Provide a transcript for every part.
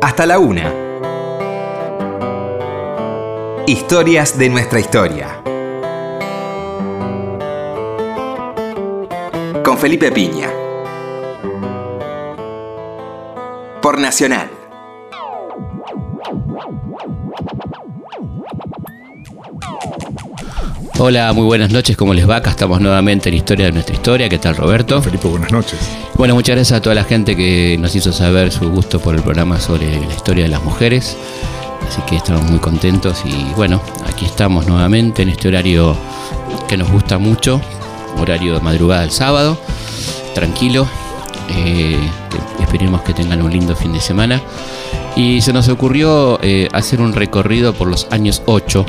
hasta la una. Historias de nuestra historia. Con Felipe Piña. Por Nacional. Hola, muy buenas noches, ¿cómo les va? Acá estamos nuevamente en Historia de nuestra historia. ¿Qué tal, Roberto? Felipe, buenas noches. Bueno, muchas gracias a toda la gente que nos hizo saber su gusto por el programa sobre la historia de las mujeres. Así que estamos muy contentos y bueno, aquí estamos nuevamente en este horario que nos gusta mucho, horario de madrugada del sábado, tranquilo. eh, esperemos que tengan un lindo fin de semana. Y se nos ocurrió eh, hacer un recorrido por los años 8,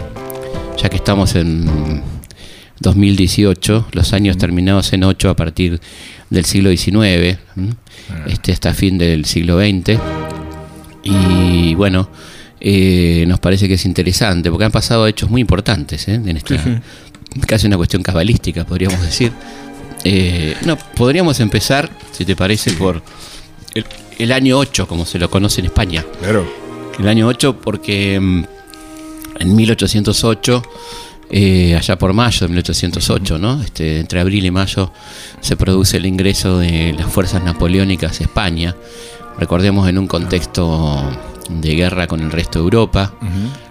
ya que estamos en 2018, los años terminados en 8 a partir del siglo XIX, ¿m? este, hasta fin del siglo XX. Y bueno, eh, nos parece que es interesante, porque han pasado hechos muy importantes ¿eh? en esta, casi una cuestión cabalística, podríamos decir. Eh, no, podríamos empezar, si te parece, por el, el año 8, como se lo conoce en España. Claro. El año 8 porque mm, en 1808, eh, allá por mayo de 1808, ¿no? Este, entre abril y mayo se produce el ingreso de las fuerzas napoleónicas a España. Recordemos en un contexto de guerra con el resto de Europa,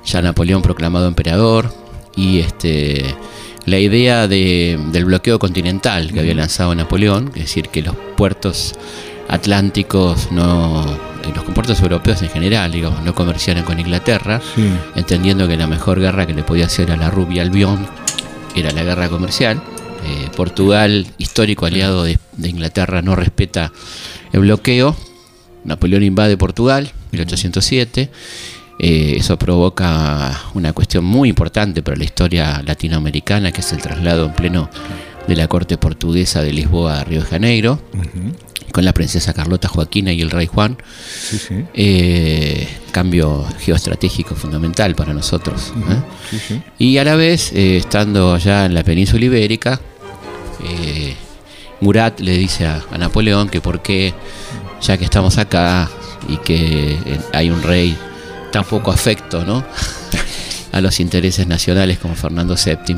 ya Napoleón proclamado emperador y este la idea de- del bloqueo continental que había lanzado Napoleón, es decir, que los puertos atlánticos no los puertos europeos en general, digamos, no comerciaran con Inglaterra, Sí. entendiendo que la mejor guerra que le podía hacer a la rubia Albión era la guerra comercial. Eh, Portugal, histórico aliado de, de Inglaterra, no respeta el bloqueo. Napoleón invade Portugal, 1807. Eh, eso provoca una cuestión muy importante para la historia latinoamericana, que es el traslado en pleno de la corte portuguesa de Lisboa a Río de Janeiro, con la princesa Carlota Joaquina y el rey Juan. Sí, sí. Eh, cambio geoestratégico fundamental para nosotros. ¿eh? Sí. Y a la vez, eh, estando allá en la península ibérica, Murat le dice a, a Napoleón que por qué, ya que estamos acá y que hay un rey tan poco afecto ¿no? a los intereses nacionales como Fernando VII,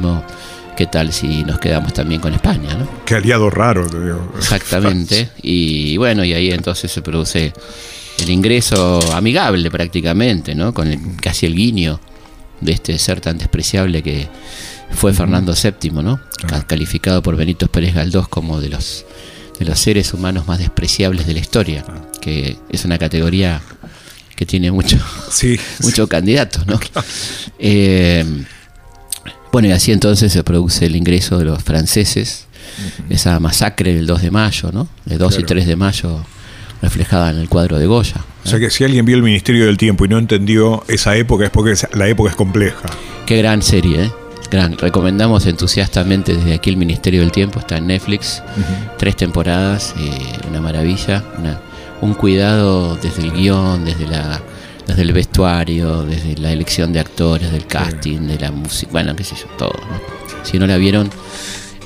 ¿qué tal si nos quedamos también con España? ¿no? Qué aliado raro, te digo. Exactamente. Y bueno, y ahí entonces se produce el ingreso amigable prácticamente, ¿no? Con el- casi el guiño de este ser tan despreciable que fue Fernando VII, ¿no? Ca- Calificado por Benito Pérez Galdós como de los de los seres humanos más despreciables de la historia, que es una categoría que tiene mucho Sí, muchos candidatos, ¿no? Eh, bueno, y así entonces se produce el ingreso de los franceses, esa masacre del 2 de mayo, ¿no? De 2 y Claro. 3 de mayo, reflejada en el cuadro de Goya. O sea que si alguien vio el Ministerio del Tiempo y no entendió esa época es porque la época es compleja. Qué gran serie, ¿eh? Gran. Recomendamos entusiastamente desde aquí el Ministerio del Tiempo, está en Netflix, tres temporadas, eh, una maravilla, una- un cuidado desde el guion, desde la desde el vestuario, desde la elección de actores, del casting, de la música, bueno, qué sé yo, todo. ¿no? Si no la vieron,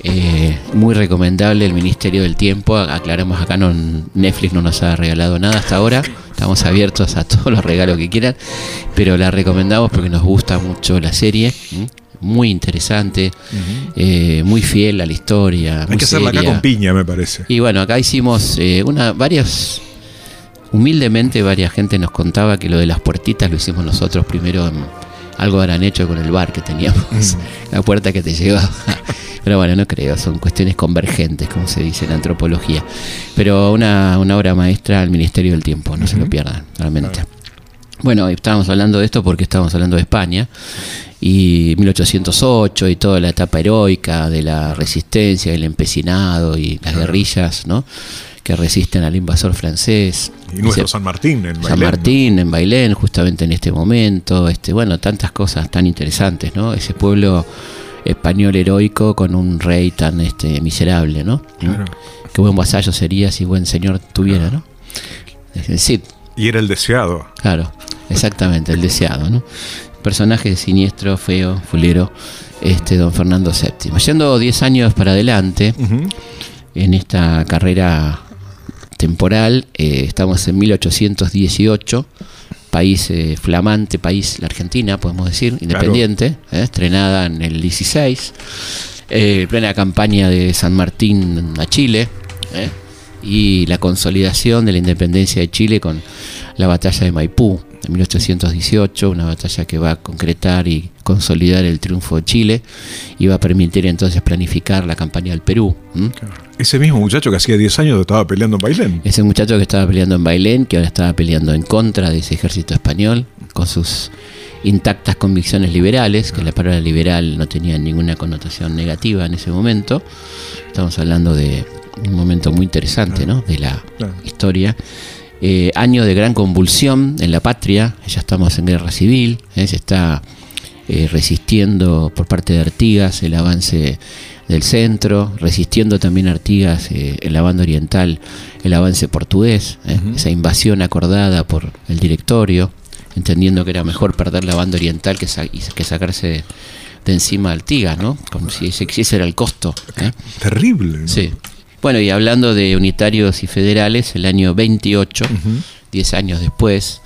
eh, muy recomendable el Ministerio del Tiempo. Aclaramos acá, no, Netflix no nos ha regalado nada hasta ahora. Estamos abiertos a todos los regalos que quieran, pero la recomendamos porque nos gusta mucho la serie. Muy interesante, eh, muy fiel a la historia. Hay muy que hacerla acá con piña, me parece. Y bueno, acá hicimos eh, una, varias, humildemente varias gente nos contaba que lo de las puertitas lo hicimos nosotros primero, en- algo habrán hecho con el bar que teníamos, la puerta que te llevaba. Pero bueno, no creo, son cuestiones convergentes, como se dice en antropología. Pero una, una obra maestra al Ministerio del Tiempo, no se lo pierdan, realmente. Bueno, estábamos hablando de esto porque estábamos hablando de España y 1808 y toda la etapa heroica de la resistencia, el empecinado y las guerrillas, ¿no? Que resisten al invasor francés. Y nuestro San Martín en San Bailén, ¿no? Martín en Bailén, justamente en este momento, este, bueno, tantas cosas tan interesantes, ¿no? Ese pueblo español heroico con un rey tan este miserable, ¿no? Claro. Qué buen vasallo sería si buen señor tuviera, ¿no? Es Cid, Y era el deseado. Claro, exactamente, el deseado, ¿no? Personaje siniestro, feo, fulero, este don Fernando VII. Yendo 10 años para adelante, en esta carrera temporal, eh, estamos en 1818, país eh, flamante, país, la Argentina, podemos decir, independiente, eh, estrenada en el 16, eh, plena campaña de San Martín a Chile, y la consolidación de la independencia de Chile con la batalla de Maipú en 1818, una batalla que va a concretar y consolidar el triunfo de Chile y va a permitir entonces planificar la campaña del Perú. Ese mismo muchacho que hacía 10 años estaba peleando en Bailén. Ese muchacho que estaba peleando en Bailén, que ahora estaba peleando en contra de ese ejército español, con sus intactas convicciones liberales, que la palabra liberal no tenía ninguna connotación negativa en ese momento. Estamos hablando de un momento muy interesante ¿no? de la historia. Eh, año de gran convulsión en la patria, ya estamos en guerra civil, ¿eh? se está eh, resistiendo por parte de Artigas el avance del centro, resistiendo también Artigas en la banda oriental el avance portugués, esa invasión acordada por el directorio, entendiendo que era mejor perder la banda oriental que, que sacarse de encima a Artigas, ¿no? Como si ese, era el costo. Terrible. Sí. Bueno, y hablando de unitarios y federales, el año 28, 10 años después,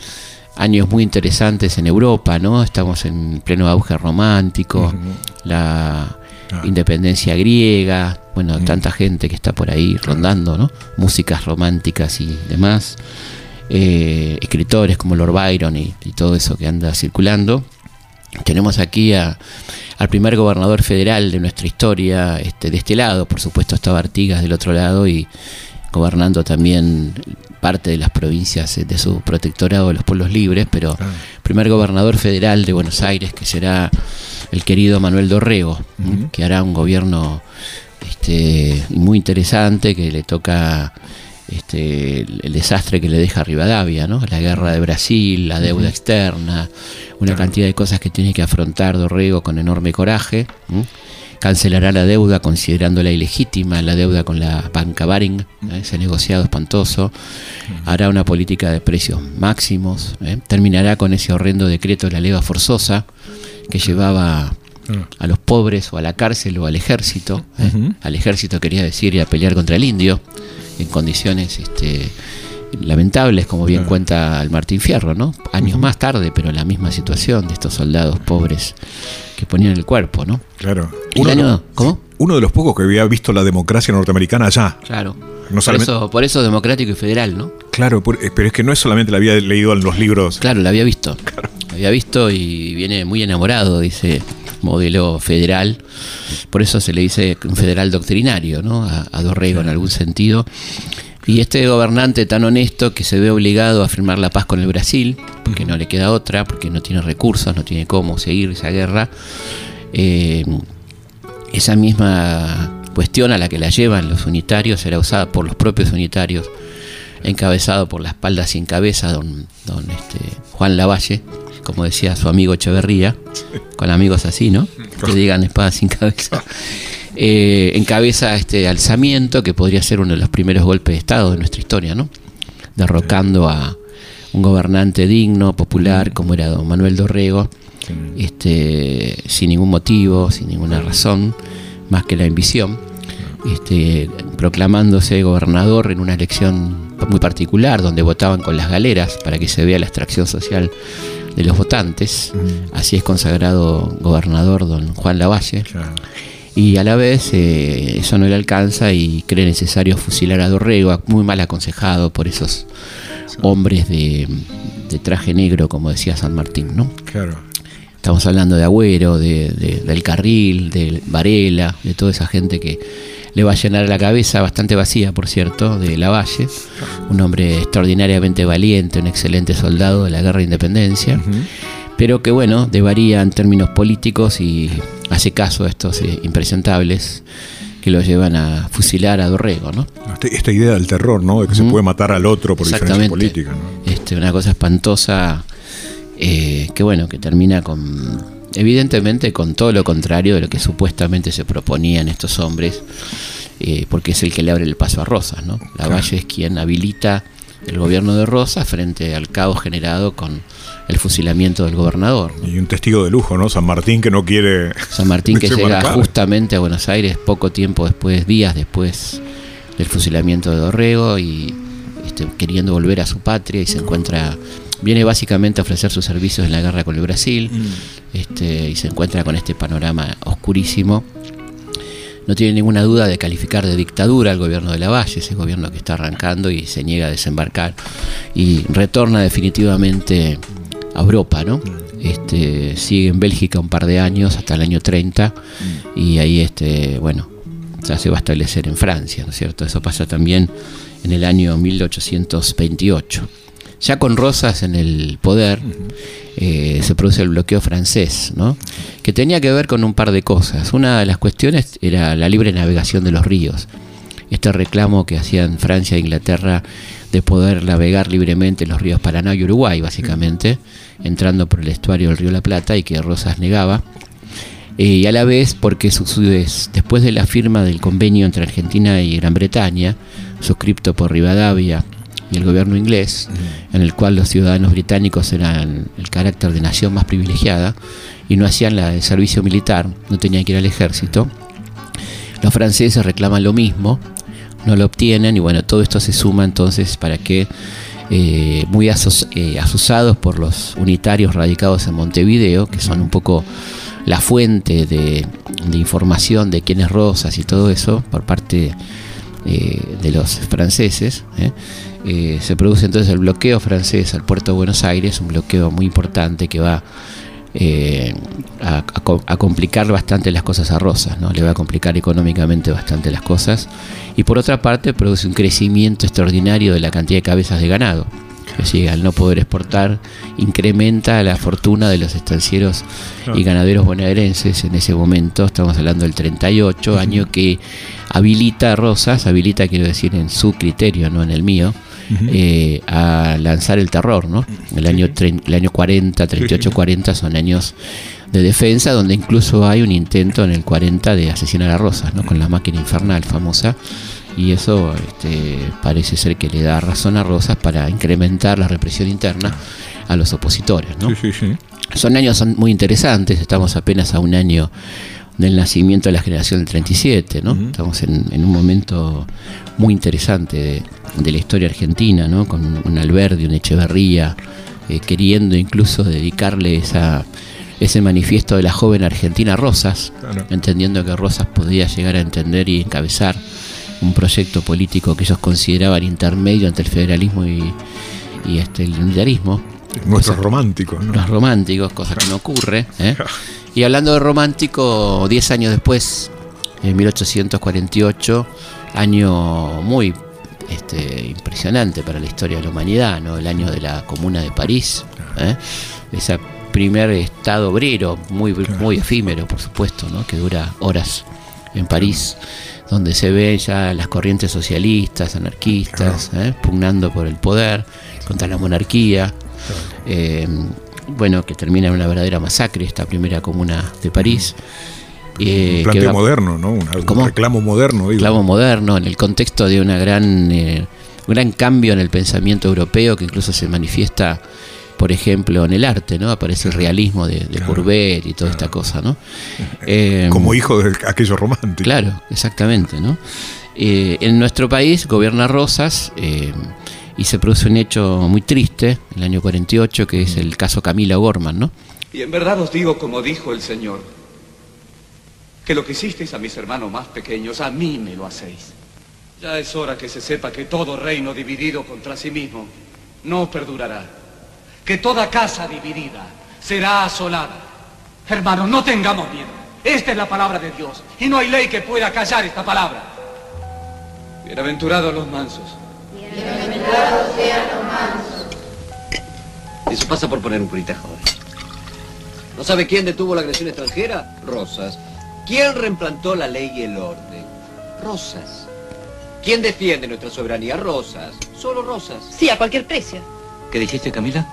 años muy interesantes en Europa, ¿no? Estamos en pleno auge romántico, la ah. independencia griega, bueno, tanta gente que está por ahí rondando, ¿no? Músicas románticas y demás, eh, escritores como Lord Byron y todo eso que anda circulando. Tenemos aquí a al primer gobernador federal de nuestra historia este, de este lado. Por supuesto estaba Artigas del otro lado y gobernando también parte de las provincias de su protectorado de los pueblos libres, pero primer gobernador federal de Buenos Aires, que será el querido Manuel Dorrego, que hará un gobierno este, muy interesante, que le toca este, el, desastre que le deja Rivadavia, ¿no? la guerra de Brasil, la deuda externa, una cantidad de cosas que tiene que afrontar Dorrego con enorme coraje. Cancelará la deuda considerándola ilegítima, la deuda con la banca Baring, ese negociado espantoso. Hará una política de precios máximos. ¿eh? Terminará con ese horrendo decreto de la leva forzosa que llevaba a los pobres o a la cárcel o al ejército. ¿eh? Al ejército quería decir ir a pelear contra el indio en condiciones este, lamentables, como bien cuenta el Martín Fierro, ¿no? Años más tarde, pero la misma situación de estos soldados pobres que ponían el cuerpo, ¿no? Claro. Uno, ¿Cómo? Uno de los pocos que había visto la democracia norteamericana allá. Claro. por, eso, por eso democrático y federal, ¿no? Claro, eh, pero es que no es solamente la había leído en los libros. Claro, la había visto. La había visto y viene muy enamorado, dice modelo federal, por eso se le dice un federal doctrinario, ¿no? A, Dorrego en algún sentido. Y este gobernante tan honesto que se ve obligado a firmar la paz con el Brasil, porque no le queda otra, porque no tiene recursos, no tiene cómo seguir esa guerra, eh, esa misma cuestión a la que la llevan los unitarios era usada por los propios unitarios, encabezado por la espalda sin cabeza, don, don este, Juan Lavalle, como decía su amigo Echeverría, con amigos así, ¿no? Que digan espada sin cabeza. Eh, encabeza este alzamiento que podría ser uno de los primeros golpes de Estado de nuestra historia, ¿no? Derrocando a un gobernante digno, popular, como era don Manuel Dorrego, este, sin ningún motivo, sin ninguna razón, más que la ambición, este, proclamándose gobernador en una elección muy particular, donde votaban con las galeras para que se vea la extracción social de los votantes. Así es consagrado gobernador don Juan Lavalle. Y a la vez eh, eso no le alcanza y cree necesario fusilar a Dorrego, muy mal aconsejado por esos hombres de, traje negro, como decía San Martín, ¿no? Claro. Estamos hablando de Agüero, de, del Carril, de Varela, de toda esa gente que le va a llenar la cabeza, bastante vacía por cierto, de Lavalle, un hombre extraordinariamente valiente, un excelente soldado de la guerra de independencia, pero que bueno, devaría en términos políticos y hace caso a estos eh, impresentables que lo llevan a fusilar a Dorrego, ¿no? Este, esta idea del terror, ¿no? De que se puede matar al otro por diferencia política, ¿no? Este, una cosa espantosa eh, que bueno, que termina con evidentemente con todo lo contrario de lo que supuestamente se proponían estos hombres, eh, porque es el que le abre el paso a Rosas, ¿no? Lavalle es quien habilita el gobierno de Rosas frente al caos generado con el fusilamiento del gobernador. Y un testigo de lujo, ¿no? San Martín que no quiere... San Martín que llega justamente a Buenos Aires poco tiempo después, días después del fusilamiento de Dorrego y este, queriendo volver a su patria y se encuentra Viene básicamente a ofrecer sus servicios en la guerra con el Brasil este, y se encuentra con este panorama oscurísimo. No tiene ninguna duda de calificar de dictadura al gobierno de Lavalle, ese gobierno que está arrancando y se niega a desembarcar y retorna definitivamente a Europa, ¿no? Este, sigue en Bélgica un par de años hasta el año 30 y ahí este, bueno, ya se va a establecer en Francia, ¿no es cierto? Eso pasa también en el año 1828. Ya con Rosas en el poder eh, se produce el bloqueo francés, ¿no? que tenía que ver con un par de cosas. Una de las cuestiones era la libre navegación de los ríos. Este reclamo que hacían Francia e Inglaterra de poder navegar libremente los ríos Paraná y Uruguay, básicamente, entrando por el estuario del río La Plata y que Rosas negaba. Eh, y a la vez porque después de la firma del convenio entre Argentina y Gran Bretaña, suscripto por Rivadavia y el gobierno inglés, en el cual los ciudadanos británicos eran el carácter de nación más privilegiada y no hacían la, el servicio militar, no tenían que ir al ejército. Los franceses reclaman lo mismo, no lo obtienen y bueno, todo esto se suma entonces para que eh, muy eh, asusados por los unitarios radicados en Montevideo, que son un poco la fuente de, información de quién es Rosas y todo eso por parte eh, de los franceses. Se produce entonces el bloqueo francés al puerto de Buenos Aires, un bloqueo muy importante que va a, a, complicar bastante las cosas a Rosas, ¿no? le va a complicar económicamente bastante las cosas y por otra parte produce un crecimiento extraordinario de la cantidad de cabezas de ganado. Que al no poder exportar, incrementa la fortuna de los estancieros y ganaderos bonaerenses en ese momento. Estamos hablando del 38, año que habilita a Rosas, habilita, quiero decir, en su criterio, no en el mío, eh, a lanzar el terror, ¿no? El año, el año 40, 38, 40 son años de defensa, donde incluso hay un intento en el 40 de asesinar a Rosas, ¿no? Con la máquina infernal famosa. Y eso este, parece ser que le da razón a Rosas para incrementar la represión interna a los opositores, ¿no? Son años son muy interesantes, estamos apenas a un año del nacimiento de la generación del 37, ¿no? Estamos en, un momento muy interesante de, la historia argentina, ¿no? Con un, Alberdi, un Echeverría, eh, queriendo incluso dedicarle esa ese manifiesto de la joven argentina Rosas, entendiendo que Rosas podía llegar a entender y encabezar un proyecto político que ellos consideraban intermedio entre el federalismo y, este, el unitarismo. Nuestros románticos. ¿no? Los románticos, cosa que no ocurre. ¿eh? y hablando de romántico, 10 años después, en 1848, año muy este, impresionante para la historia de la humanidad, ¿no? el año de la Comuna de París. ¿eh? Esa primer estado obrero, muy, muy efímero, por supuesto, ¿no? que dura horas en París, donde se ven ya las corrientes socialistas, anarquistas, ¿eh? pugnando por el poder, contra la monarquía. Eh, bueno, que termina en una verdadera masacre esta primera comuna de París. Eh, un planteo moderno, ¿no? Un reclamo moderno. Un reclamo moderno en el contexto de una gran, un gran cambio en el pensamiento europeo que incluso se manifiesta por ejemplo, en el arte, ¿no? Aparece el realismo de, de y toda esta cosa, ¿no? Eh, Como hijo de aquello romántico. Claro, exactamente, ¿no? Eh, en nuestro país gobierna Rosas eh, y se produce un hecho muy triste, el año 48, que es el caso Camila Gorman, ¿no? Y en verdad os digo, como dijo el Señor, que lo que hicisteis a mis hermanos más pequeños, a mí me lo hacéis. Ya es hora que se sepa que todo reino dividido contra sí mismo no perdurará que toda casa dividida será asolada. Hermanos, no tengamos miedo. Esta es la palabra de Dios y no hay ley que pueda callar esta palabra. Bienaventurados los mansos. Sean los mansos. Eso pasa por poner un curita joven. ¿No sabe quién detuvo la agresión extranjera? Rosas. ¿Quién reimplantó la ley y el orden? Rosas. ¿Quién defiende nuestra soberanía? Rosas. Solo Rosas. Sí, a cualquier precio. ¿Qué dijiste, Camila?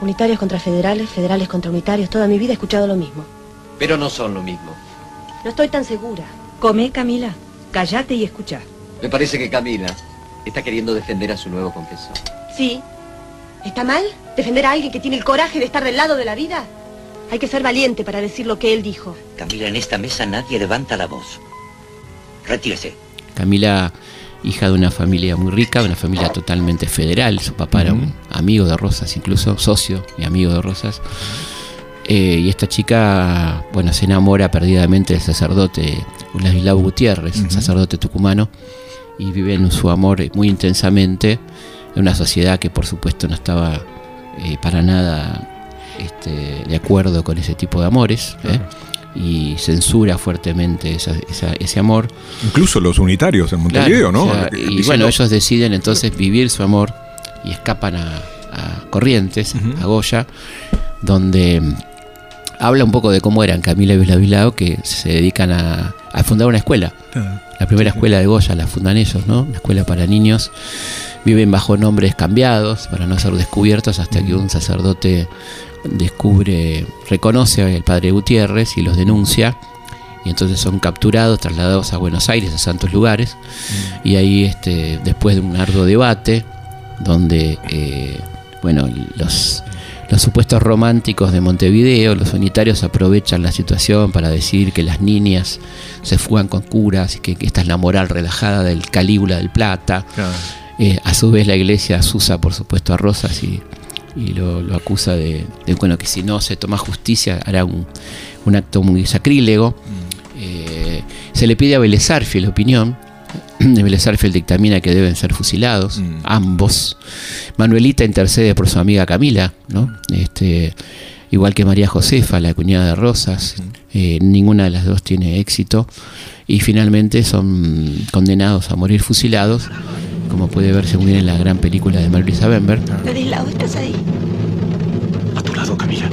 Unitarios contra federales, federales contra unitarios. Toda mi vida he escuchado lo mismo. Pero no son lo mismo. No estoy tan segura. Come, Camila. Cállate y escucha. Me parece que Camila está queriendo defender a su nuevo confesor. Sí. ¿Está mal defender a alguien que tiene el coraje de estar del lado de la vida? Hay que ser valiente para decir lo que él dijo. Camila, en esta mesa nadie levanta la voz. Retírese. Camila hija de una familia muy rica, de una familia totalmente federal. Su papá era un amigo de Rosas, incluso socio y amigo de Rosas. Eh, y esta chica, bueno, se enamora perdidamente del sacerdote Ladislao Gutiérrez, un sacerdote tucumano, y vive en su amor muy intensamente en una sociedad que por supuesto no estaba eh, para nada este, de acuerdo con ese tipo de amores. ¿eh? y censura fuertemente esa- esa- ese amor. Incluso los unitarios en Montevideo, Claro, ¿no? o sea, y Diciendo- bueno, ellos deciden entonces vivir su amor y escapan a, a Corrientes, a Goya, donde mm, habla un poco de cómo eran Camila y Bislavilao, que se dedican a, a fundar una escuela. Ah, La primera escuela de Goya la fundan ellos, ¿no? Una escuela para niños. Viven bajo nombres cambiados para no ser descubiertos hasta que un sacerdote descubre, reconoce al padre Gutiérrez y los denuncia. Y entonces son capturados, trasladados a Buenos Aires, a santos lugares. Y ahí, este, después de un arduo debate, donde, eh, bueno, los, los supuestos románticos de Montevideo, los unitarios aprovechan la situación para decir que las niñas se fugan con curas y que, que esta es la moral relajada del Calígula del Plata. claro. Eh, a su vez la iglesia asusa por supuesto a Rosas y, y lo, lo acusa de, de, bueno, que si no se toma justicia hará un, un acto muy sacrílego. Eh, se le pide a Vélez Arfiel opinión. Vélez Arfiel dictamina que deben ser fusilados, Mm. ambos. Manuelita intercede por su amiga Camila, ¿no? Este, igual que María Josefa, la cuñada de Rosas. Eh, ninguna de las dos tiene éxito. Y finalmente son condenados a morir fusilados, como puede verse muy bien en la gran película de Mary Lisa Bember. Ladislao, ¿estás ahí? A tu lado, Camila.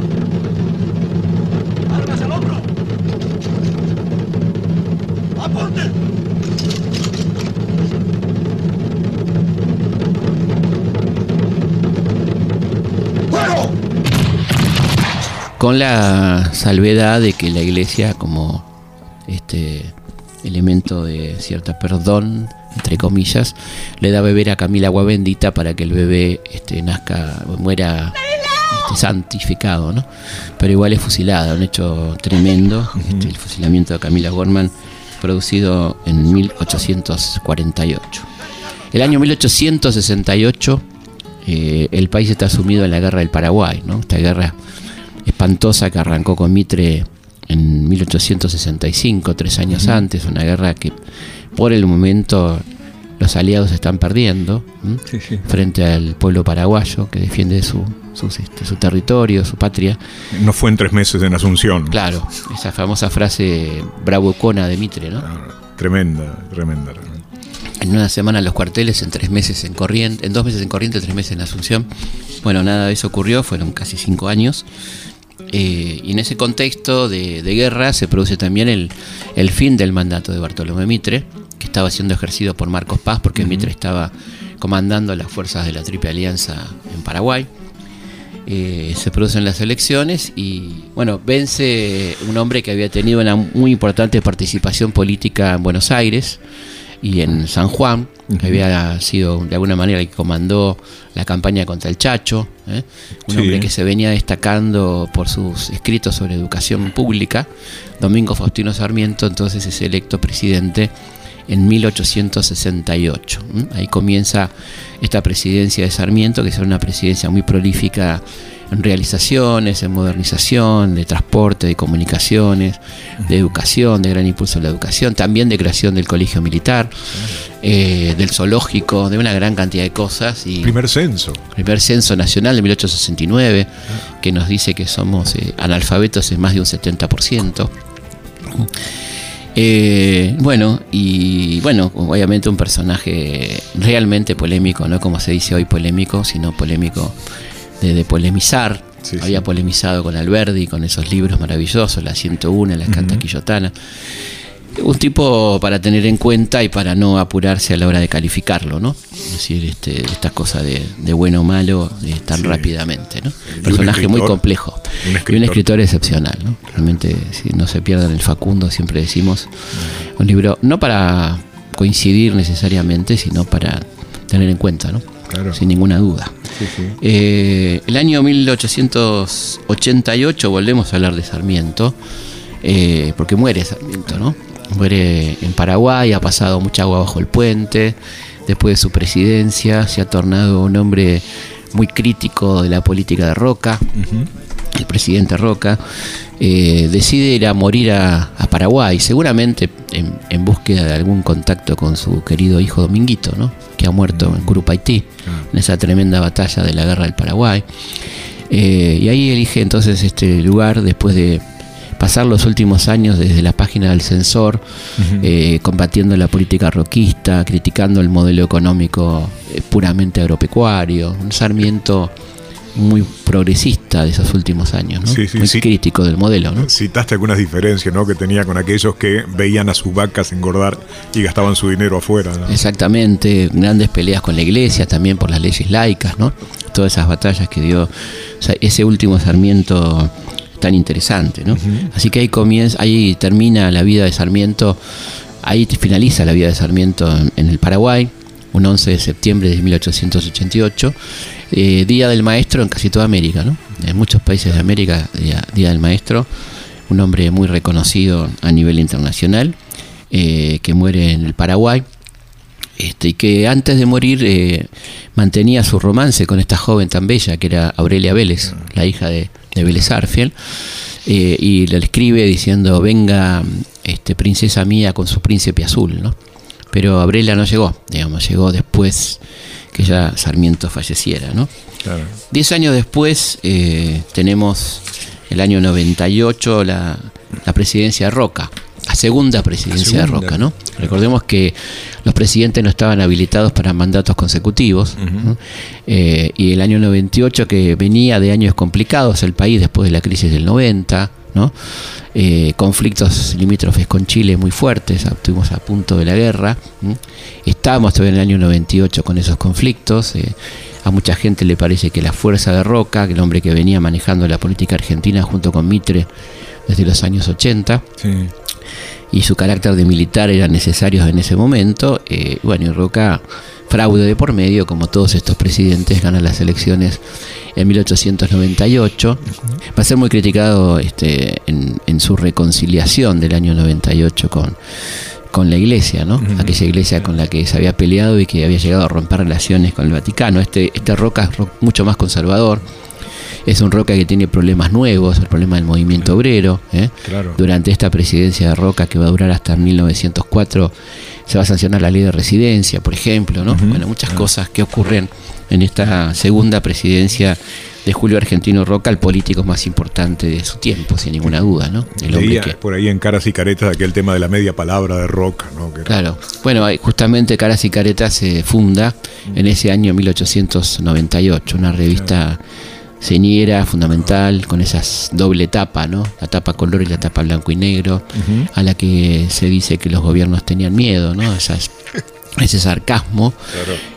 Con la salvedad de que la iglesia como este elemento de cierta perdón entre comillas le da a beber a Camila agua bendita para que el bebé este, nazca muera este, santificado ¿no? pero igual es fusilada un hecho tremendo este, el fusilamiento de Camila Gorman producido en 1848 el año 1868 eh, el país está sumido en la guerra del Paraguay, ¿no? Esta guerra espantosa que arrancó con Mitre en 1865, tres años antes, una guerra que por el momento los aliados están perdiendo ¿m? Sí, sí. frente al pueblo paraguayo que defiende su, sus, este, su territorio, su patria. No fue en tres meses en Asunción. Claro, esa famosa frase bravucona de Mitre, ¿no? Ah, Tremenda, tremenda. tremenda. En una semana en los cuarteles, en tres meses en Corriente, en dos meses en Corriente, tres meses en Asunción. Bueno, nada de eso ocurrió, fueron casi cinco años. Eh, y en ese contexto de, de guerra se produce también el, el fin del mandato de Bartolomé Mitre, que estaba siendo ejercido por Marcos Paz, porque Mitre estaba comandando las fuerzas de la Triple Alianza en Paraguay. Eh, se producen las elecciones y bueno, vence un hombre que había tenido una muy importante participación política en Buenos Aires y en San Juan, que había sido de alguna manera el que comandó la campaña contra el Chacho, ¿eh? un Sí. hombre que se venía destacando por sus escritos sobre educación pública. Domingo Faustino Sarmiento entonces es electo presidente en 1868. ¿m? Ahí comienza esta presidencia de Sarmiento, que será una presidencia muy prolífica en realizaciones, en modernización, de transporte, de comunicaciones, de educación, de gran impulso a la educación, también de creación del colegio militar, eh, del zoológico, de una gran cantidad de cosas. Y Primer censo. primer censo nacional de 1869, que nos dice que somos eh, analfabetos en más de un 70%. Eh, bueno, y bueno, obviamente un personaje realmente polémico, no como se dice hoy polémico, sino polémico de, de polemizar. Sí, sí. Había polemizado con Alberdi, con esos libros maravillosos, la 101, la Canta Quillotana. Un tipo para tener en cuenta y para no apurarse a la hora de calificarlo, ¿no? Es decir, este, esta cosa de, de bueno o malo eh, tan Sí. rápidamente, ¿no? un Personaje muy complejo. un Y un escritor excepcional, ¿no? Realmente, si no se pierdan el Facundo, siempre decimos, un libro no para coincidir necesariamente, sino para tener en cuenta, ¿no? Claro. Sin ninguna duda. Sí, sí. Eh, el año 1888, volvemos a hablar de Sarmiento, eh, porque muere Sarmiento, ¿no? muere en Paraguay, ha pasado mucha agua bajo el puente, después de su presidencia se ha tornado un hombre muy crítico de la política de Roca, el presidente Roca, eh, decide ir a morir a, a Paraguay, seguramente en, en búsqueda de algún contacto con su querido hijo Dominguito, ¿no? que ha muerto en Curupaití, en esa tremenda batalla de la guerra del Paraguay. Eh, y ahí elige entonces este lugar después de pasar los últimos años desde la página del censor, eh, combatiendo la política roquista, criticando el modelo económico puramente agropecuario, un Sarmiento muy progresista de esos últimos años, ¿no? Sí, sí, muy sí. crítico del modelo. ¿no? Citaste algunas diferencias ¿no? que tenía con aquellos que veían a sus vacas engordar y gastaban su dinero afuera. ¿no? Exactamente, grandes peleas con la iglesia también por las leyes laicas, ¿no? Todas esas batallas que dio o sea, ese último Sarmiento tan interesante, ¿no? Así que ahí comienza, ahí termina la vida de Sarmiento, ahí finaliza la vida de Sarmiento en, en el Paraguay, un 11 de septiembre de 1888, eh, Día del Maestro en casi toda América, ¿no? En muchos países de América, Día, del Maestro, un hombre muy reconocido a nivel internacional, eh, que muere en el Paraguay, este, y que antes de morir eh, mantenía su romance con esta joven tan bella que era Aurelia Vélez, la hija de, de Vélez Arfiel, eh, y le escribe diciendo, venga este, princesa mía con su príncipe azul, ¿no? Pero Aurelia no llegó, digamos, llegó después que ya Sarmiento falleciera, ¿no? Claro. Diez años después eh, tenemos el año 98 la, la presidencia de Roca, la segunda presidencia La de. Roca, ¿no? Recordemos que los presidentes no estaban habilitados para mandatos consecutivos ¿no? Eh, y el año 98 que venía de años complicados el país después de la crisis del 90, ¿no? Eh, conflictos limítrofes con Chile muy fuertes, estuvimos a punto de la guerra, estábamos todavía en el año 98 con esos conflictos, eh, a mucha gente le parece que la fuerza de Roca, que el hombre que venía manejando la política argentina junto con Mitre desde los años 80, Sí. y su carácter de militar eran necesarios en ese momento. eh, bueno, y Roca, fraude de por medio, como todos estos presidentes, gana las elecciones en 1898. Va a ser muy criticado este, en, en su reconciliación del año 98 con, con la iglesia, ¿no? Aquella iglesia con la que se había peleado y que había llegado a romper relaciones con el Vaticano. Este, este Roca es ro- mucho más conservador. Es un Roca que tiene problemas nuevos, el problema del movimiento obrero. ¿eh? Claro. Durante esta presidencia de Roca, que va a durar hasta 1904, se va a sancionar la ley de residencia, por ejemplo, ¿no? Bueno, muchas cosas que ocurren en esta segunda presidencia de Julio Argentino Roca, el político más importante de su tiempo, sin ninguna duda, ¿no? El Leía que por ahí en caras y caretas aquel tema de la media palabra de Roca, ¿no? Que era- Claro. Bueno, justamente Caras y Caretas se funda en ese año 1898, una revista señera, fundamental, con esas doble tapa, ¿no? La tapa color y la tapa blanco y negro, a la que se dice que los gobiernos tenían miedo, ¿no? Esas, ese sarcasmo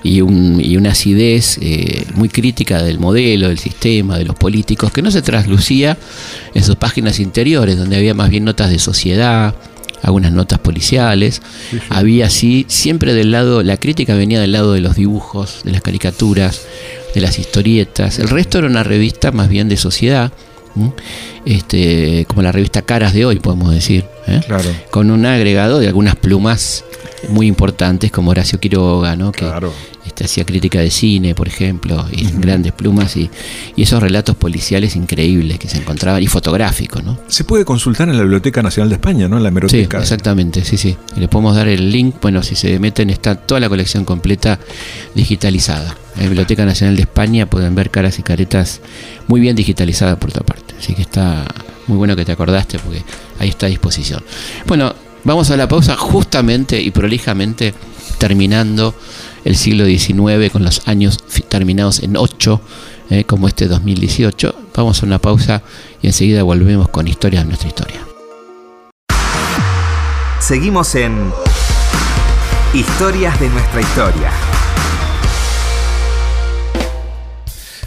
y, un, y una acidez eh, muy crítica del modelo, del sistema, de los políticos, que no se traslucía en sus páginas interiores, donde había más bien notas de sociedad, algunas notas policiales. Había así, siempre del lado, la crítica venía del lado de los dibujos, de las caricaturas, de las historietas. El resto era una revista más bien de sociedad, este, como la revista Caras de hoy, podemos decir. ¿eh? Claro. Con un agregado de algunas plumas muy importantes como Horacio Quiroga, ¿no? que Claro. Hacía crítica de cine, por ejemplo, y grandes plumas y, y esos relatos policiales increíbles que se encontraban y fotográficos, ¿no? Se puede consultar en la Biblioteca Nacional de España, ¿no? En la Sí, hemeroteca. exactamente, sí, sí. Le podemos dar el link, bueno, si se meten está toda la colección completa digitalizada. En la Biblioteca Nacional de España pueden ver caras y caretas muy bien digitalizadas por otra parte. Así que está muy bueno que te acordaste porque ahí está a disposición. Bueno, vamos a la pausa justamente y prolijamente terminando el siglo XIX con los años terminados en 8, eh, como este 2018. Vamos a una pausa y enseguida volvemos con historias de nuestra historia. Seguimos en Historias de nuestra historia.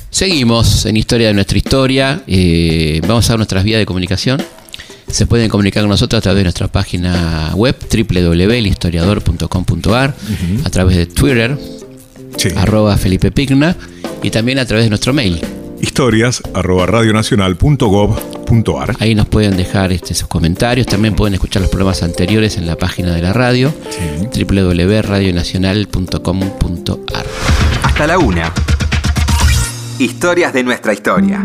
Seguimos en Historia de nuestra historia. eh, vamos a nuestras vías de comunicación. Se pueden comunicar con nosotros a través de nuestra página web www.historiador.com.ar, a través de Twitter, Sí. arroba Felipe Pigna, y también a través de nuestro mail. Historias arroba radionacional.gov .ar. Ahí nos pueden dejar este, sus comentarios. También pueden escuchar los programas anteriores en la página de la radio, Sí. www.radionacional.com.ar. Hasta la una. Historias de nuestra historia.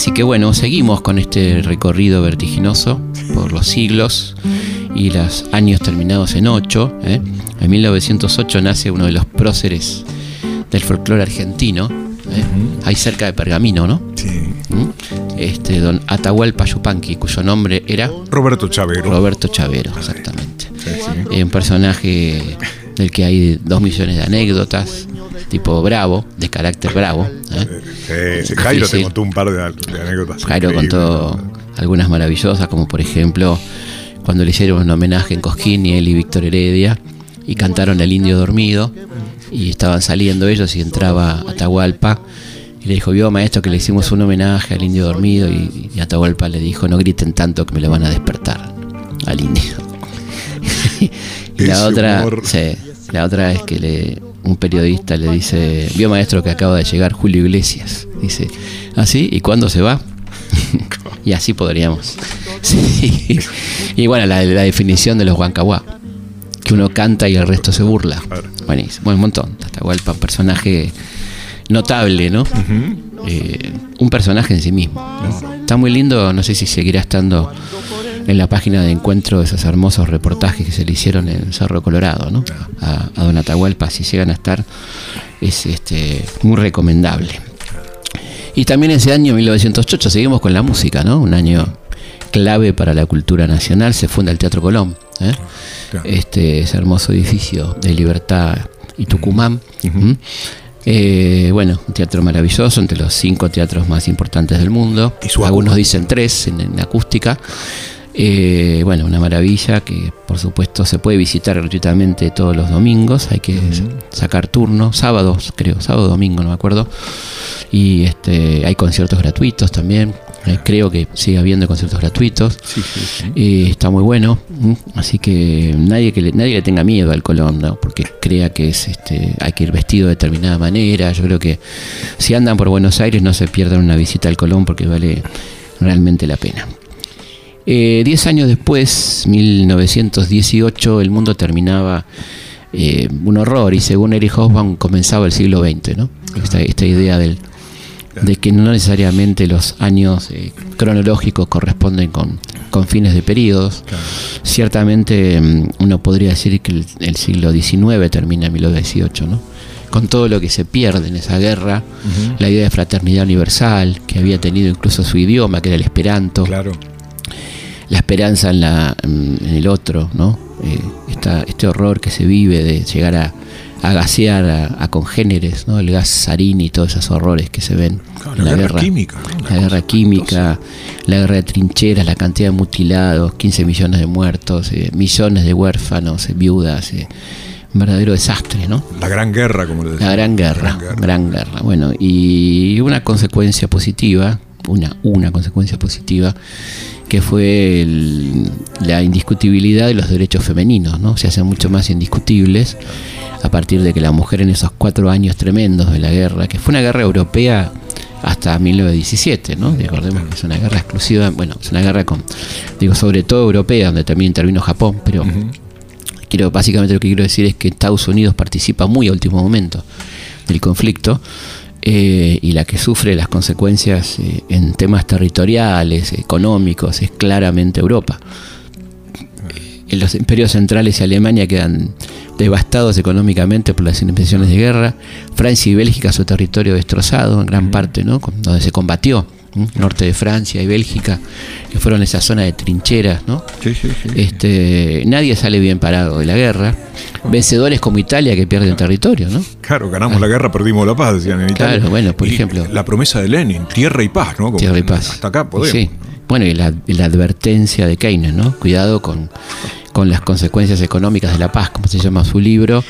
Así que bueno, seguimos con este recorrido vertiginoso por los siglos y los años terminados en 8. En 1908 nace uno de los próceres del folclore argentino, ¿eh? ahí cerca de Pergamino, ¿no? Sí. ¿Mm? Este, don Atahualpa Yupanqui, cuyo nombre era Roberto Chavero. Roberto Chavero, exactamente. Sí, sí. Eh, un personaje del que hay dos millones de anécdotas, tipo bravo, de carácter bravo. ¿eh? Sí, sí, Jairo te contó un par de, de anécdotas. Jairo contó algunas maravillosas, como por ejemplo cuando le hicieron un homenaje en Cosquín y él y Víctor Heredia y cantaron El Indio Dormido y estaban saliendo ellos y entraba Atahualpa y le dijo, vio maestro que le hicimos un homenaje al Indio Dormido y, y Atahualpa le dijo, no griten tanto que me lo van a despertar al indio. y la Ese otra, humor. sí, la otra es que le, un periodista le dice, vio maestro que acaba de llegar Julio Iglesias. Dice, ¿ah sí? ¿Y cuándo se va? y así podríamos. Sí. Y bueno, la, la definición de los Huancahuá, que uno canta y el resto se burla. Buenísimo, buen montón. Atahualpa, un personaje notable, ¿no? Eh, un personaje en sí mismo. ¿no? Está muy lindo, no sé si seguirá estando en la página de encuentro de esos hermosos reportajes que se le hicieron en Cerro Colorado, ¿no? A, a Don Atahualpa, si llegan a estar, es este, muy recomendable. Y también ese año, 1908, seguimos con la música, ¿no? Un año clave para la cultura nacional, se funda el Teatro Colón, ¿eh? Este ese hermoso edificio de Libertad y Tucumán. Eh, bueno, un teatro maravilloso, entre los cinco teatros más importantes del mundo. Algunos dicen tres en, en acústica. Eh, bueno, una maravilla que por supuesto se puede visitar gratuitamente todos los domingos. Hay que sacar turno, sábados creo, sábado domingo, no me acuerdo. Y este, hay conciertos gratuitos también. Eh, creo que sigue habiendo conciertos gratuitos. Eh, está muy bueno. Así que nadie que le, nadie le tenga miedo al Colón, ¿no? porque crea que es este, hay que ir vestido de determinada manera. Yo creo que si andan por Buenos Aires no se pierdan una visita al Colón porque vale realmente la pena. Eh, diez años después, 1918, el mundo terminaba eh, un horror y según Erich Hobsbawm comenzaba el siglo XX, ¿no? Esta, esta idea del, de que no necesariamente los años eh, cronológicos corresponden con, con fines de periodos. Ciertamente mm, uno podría decir que el, el siglo XIX termina en 1918, ¿no? Con todo lo que se pierde en esa guerra, la idea de fraternidad universal, que había tenido incluso su idioma, que era el esperanto, Claro. La esperanza en, la, en el otro, ¿no? Eh, esta- este horror que se vive de llegar a, a gasear a, a congéneres, ¿no? El gas sarín y todos esos horrores que se ven Claro, en la la, guerra guerra. química, La guerra química, la guerra de trincheras, la cantidad de mutilados, 15 millones de muertos, eh, millones de huérfanos, eh, viudas, eh, un verdadero desastre, ¿no? La gran guerra, como le decía. La gran guerra, gran guerra. Bueno, y una consecuencia positiva, una, una consecuencia positiva, que fue el- la indiscutibilidad de los derechos femeninos, ¿no? Se hacen mucho más indiscutibles a partir de que la mujer en esos cuatro años tremendos de la guerra, que fue una guerra europea hasta 1917, ¿no? Recordemos que es una guerra exclusiva, bueno, es una guerra con, digo, sobre todo europea, donde también intervino Japón, pero quiero básicamente lo que quiero decir es que Estados Unidos participa muy a último momento del conflicto eh, y la que sufre las consecuencias eh, en temas territoriales, económicos, es claramente Europa. Eh, los imperios centrales y Alemania quedan devastados económicamente por las invasiones de guerra. Francia y Bélgica su territorio destrozado en gran parte, ¿no? Donde se combatió. ¿M? Norte de Francia y Bélgica, que fueron esa zona de trincheras, ¿no? Sí, sí, sí. Este, nadie sale bien parado de la guerra. Vencedores como Italia que pierden territorio, ¿no? Claro, ganamos la guerra, perdimos la paz, decían en Italia. Claro, bueno, por Y ejemplo. La promesa de Lenin, tierra y paz, ¿no? Como Tierra y paz. Hasta acá podemos. Sí. Bueno, y la, y la advertencia de Keynes, ¿no? Cuidado con, con las consecuencias económicas de la paz, como se llama su libro,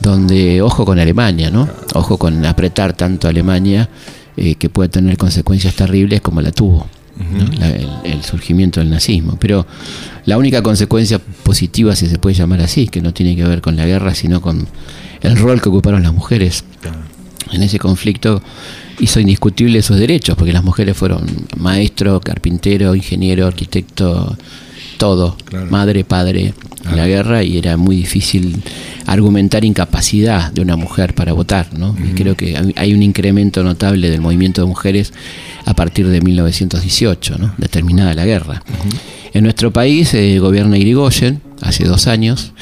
donde ojo con Alemania, ¿no? Ojo con apretar tanto a Alemania eh, que puede tener consecuencias terribles como la tuvo. ¿no? La- el, el surgimiento del nazismo. Pero la única consecuencia positiva, si se puede llamar así, que no tiene que ver con la guerra, sino con el rol que ocuparon las mujeres en ese conflicto hizo indiscutibles sus derechos, porque las mujeres fueron maestro, carpintero, ingeniero, arquitecto, todo, madre, padre la guerra, y era muy difícil argumentar incapacidad de una mujer para votar, ¿no? Y creo que hay un incremento notable del movimiento de mujeres a partir de 1918, ¿no? Determinada la guerra. En nuestro país eh, gobierna Irigoyen, hace dos años,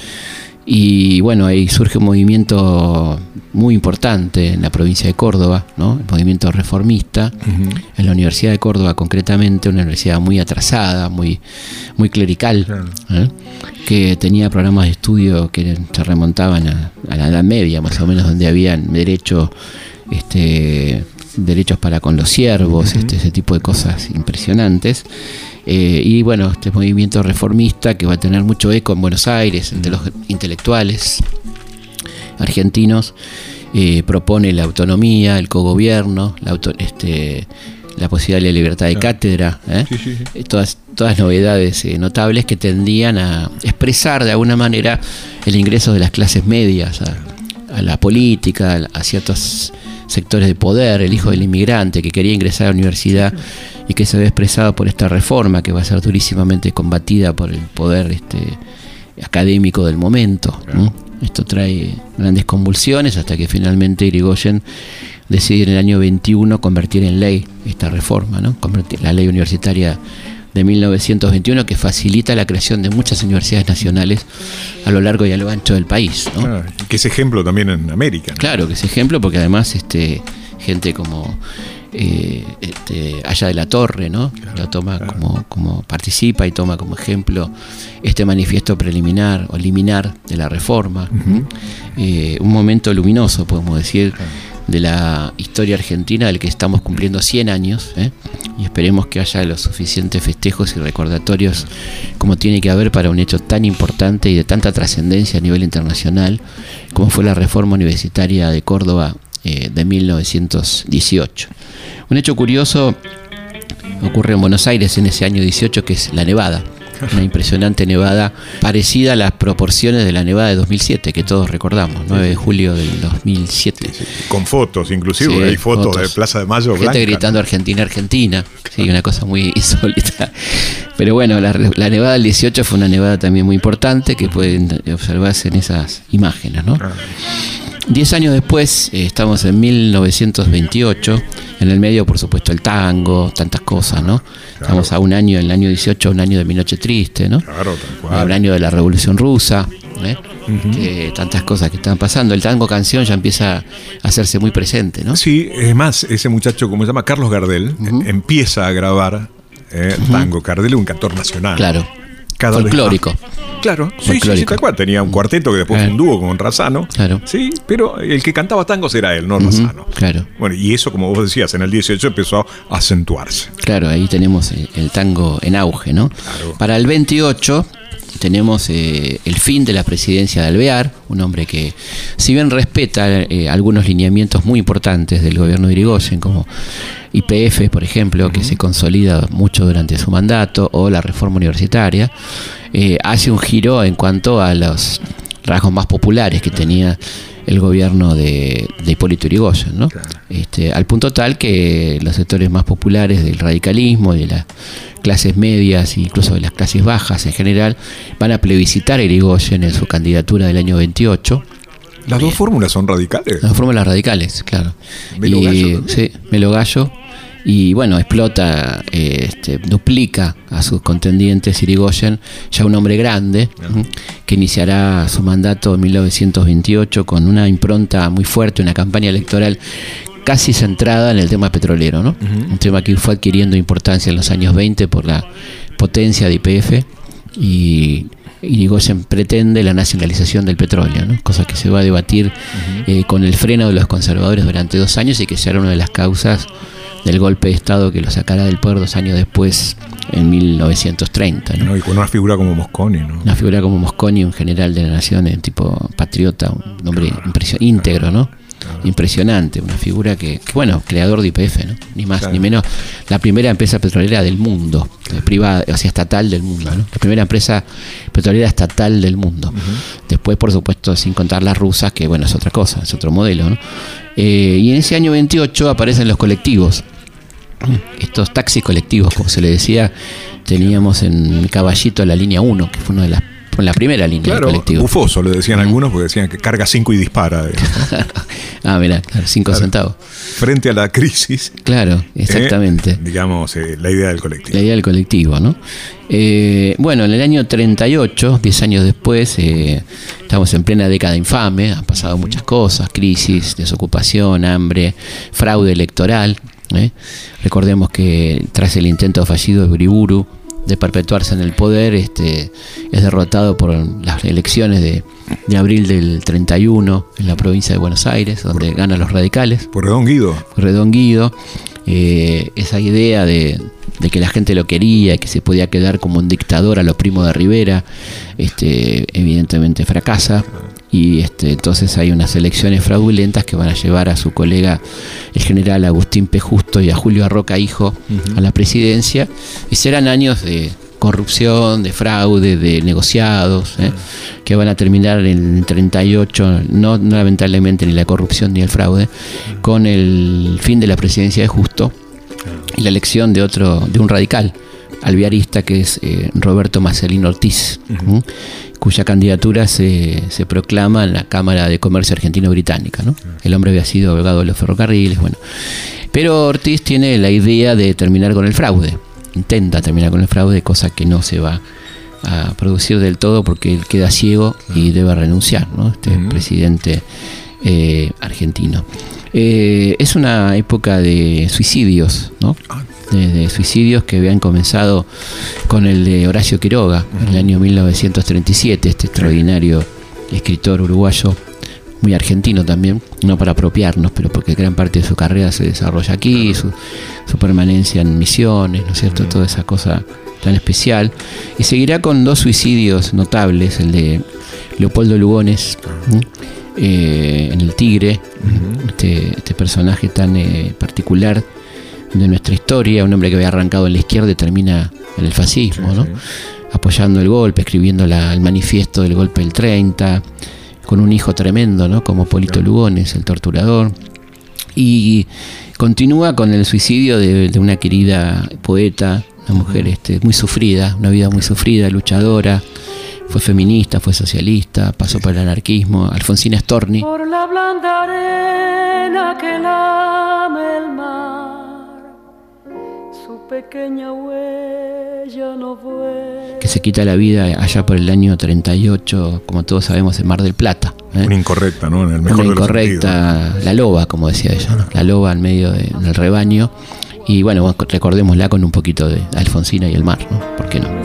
y bueno, ahí surge un movimiento muy importante en la provincia de Córdoba, ¿no? el movimiento reformista, en la Universidad de Córdoba concretamente, una universidad muy atrasada, muy, muy clerical, ¿eh? que tenía programas de estudio que se remontaban a, la Edad Media, más o menos, donde habían derecho, este, derechos para con los siervos, este, ese tipo de cosas impresionantes. Eh, y bueno, este movimiento reformista que va a tener mucho eco en Buenos Aires, entre los intelectuales argentinos, eh, propone la autonomía, el cogobierno, la, este, la posibilidad de la libertad de cátedra, ¿eh? Todas, todas novedades notables que tendían a expresar de alguna manera el ingreso de las clases medias a, a la política, a ciertos sectores de poder, el hijo del inmigrante que quería ingresar a la universidad y que se ve expresado por esta reforma que va a ser durísimamente combatida por el poder este, académico del momento. Esto trae grandes convulsiones hasta que finalmente Irigoyen decide en el año 21 convertir en ley esta reforma, ¿no? convertir la ley universitaria de 1921 que facilita la creación de muchas universidades nacionales a lo largo y a lo ancho del país. ¿no? que es ejemplo también en América. Claro, que es ejemplo porque además este, gente como eh, este, Allá de la Torre, ¿no? Lo toma como, como participa y toma como ejemplo este manifiesto preliminar o liminar de la reforma. Eh, un momento luminoso, podemos decir, de la historia argentina del que estamos cumpliendo 100 años ¿eh? y esperemos que haya los suficientes festejos y recordatorios como tiene que haber para un hecho tan importante y de tanta trascendencia a nivel internacional como fue la reforma universitaria de Córdoba eh, de 1918. Un hecho curioso ocurre en Buenos Aires en ese año 18 que es la nevada. Una impresionante nevada parecida a las proporciones de la nevada de 2007 que todos recordamos, 9 de julio del 2007. Con fotos, inclusive, hay fotos, de Plaza de Mayo. Gente gritando Argentina, Argentina. Sí, una cosa muy insólita. Pero bueno, la, la, nevada del 18 fue una nevada también muy importante que pueden observarse en esas imágenes, ¿no? Ah. Diez años después, eh, estamos en 1928, en el medio, por supuesto, el tango, tantas cosas, ¿no? Estamos a un año, en el año 18, un año de Mi Noche Triste, ¿no? Claro, tal Un año de la Revolución Rusa, ¿eh? tantas cosas que están pasando. El tango canción ya empieza a hacerse muy presente, ¿no? Sí, es más, ese muchacho, como se llama, Carlos Gardel, empieza a grabar eh, tango. Gardel un cantor nacional. Claro. Cada folclórico. Claro, sí, sí, tal cual. Tenía un cuarteto que después fue un dúo con Razano. Claro. Sí, pero el que cantaba tangos era él, no Razano. Claro. Bueno, y eso, como vos decías, en el 18 empezó a acentuarse. Claro, ahí tenemos el tango en auge, ¿no? Claro. Para el 28 tenemos eh, el fin de la presidencia de Alvear, un hombre que, si bien respeta eh, algunos lineamientos muy importantes del gobierno de Irigoyen, como IPF, por ejemplo, que se consolida mucho durante su mandato, o la reforma universitaria, eh, hace un giro en cuanto a los rasgos más populares que tenía el gobierno de, Hipólito Yrigoyen, ¿no? Este, al punto tal que los sectores más populares del radicalismo, de las clases medias e incluso de las clases bajas en general, van a plebiscitar a Irigoyen en su candidatura del año 28. ¿Las dos fórmulas son radicales? Las dos fórmulas radicales, claro. Melo Gallo, Sí, Melo Gallo y bueno, explota, eh, este, duplica a sus contendientes Irigoyen, ya un hombre grande, que iniciará su mandato en 1928 con una impronta muy fuerte, una campaña electoral casi centrada en el tema petrolero, ¿no? Un tema que fue adquiriendo importancia en los años 20 por la potencia de IPF y Irigoyen pretende la nacionalización del petróleo, ¿no? cosa que se va a debatir eh, con el freno de los conservadores durante dos años y que será una de las causas del golpe de Estado que lo sacará del poder dos años después, en 1930. ¿no? y con una figura como Mosconi. ¿no? Una figura como Mosconi, un general de la nación, un tipo patriota, un hombre impresionante, íntegro, ¿no? Impresionante, una figura que, bueno, creador de IPF, ¿no? Ni más ni menos. La primera empresa petrolera del mundo, eh, privada, o sea, estatal del mundo, ¿no? La primera empresa petrolera estatal del mundo. Después, por supuesto, sin contar las rusas, que bueno, es otra cosa, es otro modelo, ¿no? Eh, y en ese año 28 aparecen los colectivos. Estos taxis colectivos, como se le decía, teníamos en Caballito la línea 1, que fue una de las con la primera línea claro, del colectivo. Bufoso, le decían algunos, porque decían que carga 5 y dispara. ah, mira, 5 centavos. Frente a la crisis. Claro, eh, exactamente. digamos, eh, la idea del colectivo. La idea del colectivo, ¿no? Eh, bueno, en el año 38, 10 años después, estamos en plena década infame, han pasado muchas cosas, crisis, desocupación, hambre, fraude electoral. Recordemos que tras el intento fallido de Uriburu, de perpetuarse en el poder, este, es derrotado por las elecciones de, abril del 31 en la provincia de Buenos Aires, donde ganan los radicales. Por Redón Guido. Por Redón Guido. Eh, esa idea de, que la gente lo quería y que se podía quedar como un dictador a los primos de Rivera, este, evidentemente fracasa y este, entonces hay unas elecciones fraudulentas que van a llevar a su colega el general Agustín P. Justo y a Julio Arroca Hijo a la presidencia y serán años de corrupción, de fraude, de negociados, ¿eh? que van a terminar en el 38, no, no, lamentablemente ni la corrupción ni el fraude, con el fin de la presidencia de Justo y la elección de otro, de un radical alviarista que es eh, Roberto Marcelino Ortiz cuya candidatura se, se, proclama en la Cámara de Comercio Argentino-Británica. ¿no? El hombre había sido abogado de los ferrocarriles, bueno. Pero Ortiz tiene la idea de terminar con el fraude, intenta terminar con el fraude, cosa que no se va a producir del todo porque él queda ciego y debe renunciar, ¿no? este presidente eh, argentino. Eh, es una época de suicidios, ¿no? Ah, de, suicidios que habían comenzado con el de Horacio Quiroga en el año 1937, este extraordinario escritor uruguayo, muy argentino también, no para apropiarnos, pero porque gran parte de su carrera se desarrolla aquí, su, permanencia en misiones, ¿no es cierto? Toda esa cosa tan especial. Y seguirá con dos suicidios notables, el de Leopoldo Lugones. Eh, en El Tigre, este, este, personaje tan eh, particular de nuestra historia, un hombre que había arrancado en la izquierda y termina en el fascismo, ¿no? apoyando el golpe, escribiendo el manifiesto del golpe del 30, con un hijo tremendo, ¿no? como Polito Lugones, el torturador. Y continúa con el suicidio de, una querida poeta, una mujer este, muy sufrida, una vida muy sufrida, luchadora, fue feminista, fue socialista, pasó por el anarquismo, Alfonsina Storni. Por la blanda arena que lame el mar pequeña huella no Que se quita la vida allá por el año 38, como todos sabemos, en Mar del Plata. ¿eh? Una incorrecta, ¿no? En el mejor Una incorrecta, la loba, como decía ella, la loba en medio del rebaño. Y bueno, recordémosla con un poquito de Alfonsina y el mar, ¿no? ¿Por qué no? Un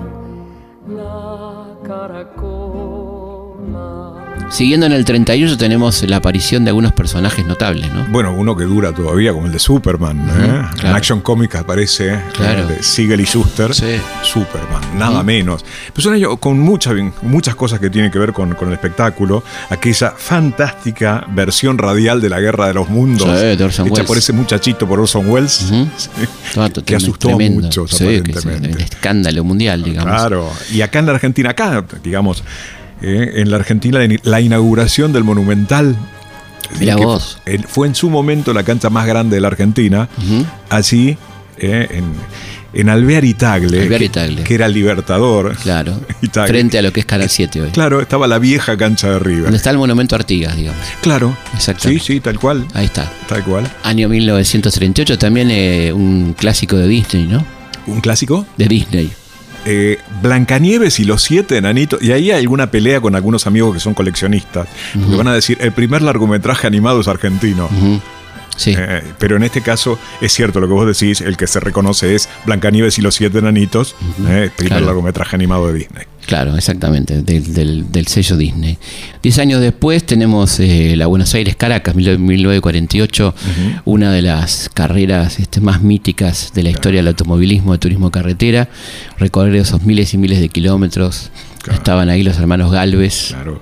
la caracola. Siguiendo en el 31 tenemos la aparición de algunos personajes notables, ¿no? Bueno, uno que dura todavía, como el de Superman. ¿eh? En Action Comics aparece claro. de Siegel y Schuster. Superman, nada menos. Pero con muchas, muchas cosas que tienen que ver con, el espectáculo. Aquella fantástica versión radial de la Guerra de los Mundos. hecha por ese muchachito, por Orson Welles. que asustó mucho, aparentemente. el escándalo mundial, digamos. Claro. Y acá en la Argentina, acá, digamos eh, en la Argentina la inauguración del Monumental. Fue en su momento la cancha más grande de la Argentina. Así, eh, en, en Alvear y Tagle, que, era Libertador. Claro. Frente a lo que es Canal 7 hoy. Claro, estaba la vieja cancha de River. Donde está el monumento Artigas, digamos. Claro. Exacto. Sí, sí, tal cual. Ahí está. Tal cual. Año 1938, también eh, un clásico de Disney, ¿no? ¿Un clásico? De Disney. Eh, Blancanieves y los siete enanitos. Y ahí hay alguna pelea con algunos amigos que son coleccionistas. Que van a decir, el primer largometraje animado es argentino. Sí. Eh, pero en este caso es cierto lo que vos decís, el que se reconoce es Blancanieves y los siete enanitos, eh, primer largometraje animado de Disney. Claro, exactamente, del, sello Disney. Diez años después tenemos eh, la Buenos Aires Caracas, 1948, una de las carreras este, más míticas de la historia del automovilismo, de turismo carretera, recorrer esos miles y miles de kilómetros. Estaban ahí los hermanos Galvez. Claro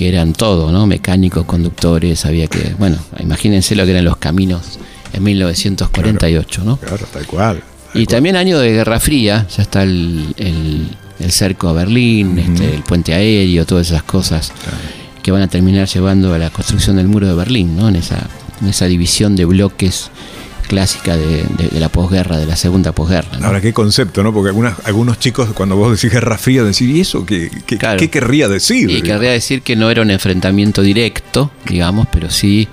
que eran todo, ¿no? Mecánicos, conductores, había que, bueno, imagínense lo que eran los caminos en 1948, ¿no? Claro, tal cual. y también año de Guerra Fría, ya está el, el, cerco a Berlín, este, el puente aéreo, todas esas cosas que van a terminar llevando a la construcción del muro de Berlín, ¿no? En esa, en esa división de bloques clásica de, la posguerra, de la segunda posguerra. Ahora, qué concepto, ¿no? Porque algunas, algunos chicos, cuando vos decís guerra fría, decís, ¿y eso qué, qué, querría decir? Y querría decir que no era un enfrentamiento directo, digamos, pero sí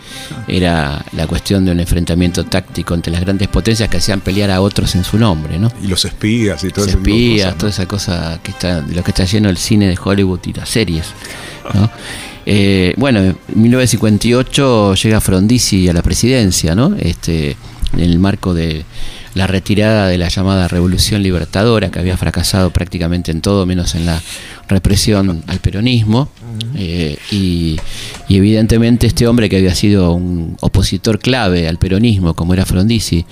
era la cuestión de un enfrentamiento táctico entre las grandes potencias que hacían pelear a otros en su nombre, ¿no? Y los espías y todo eso. espías, toda esa cosa que está, de lo que está lleno el cine de Hollywood y las series, ¿no? Eh, bueno, en 1958 llega Frondizi a la presidencia, ¿no? Este, en el marco de la retirada de la llamada Revolución Libertadora, que había fracasado prácticamente en todo, menos en la represión al peronismo. Eh, y, evidentemente este hombre que había sido un opositor clave al peronismo, como era Frondizi,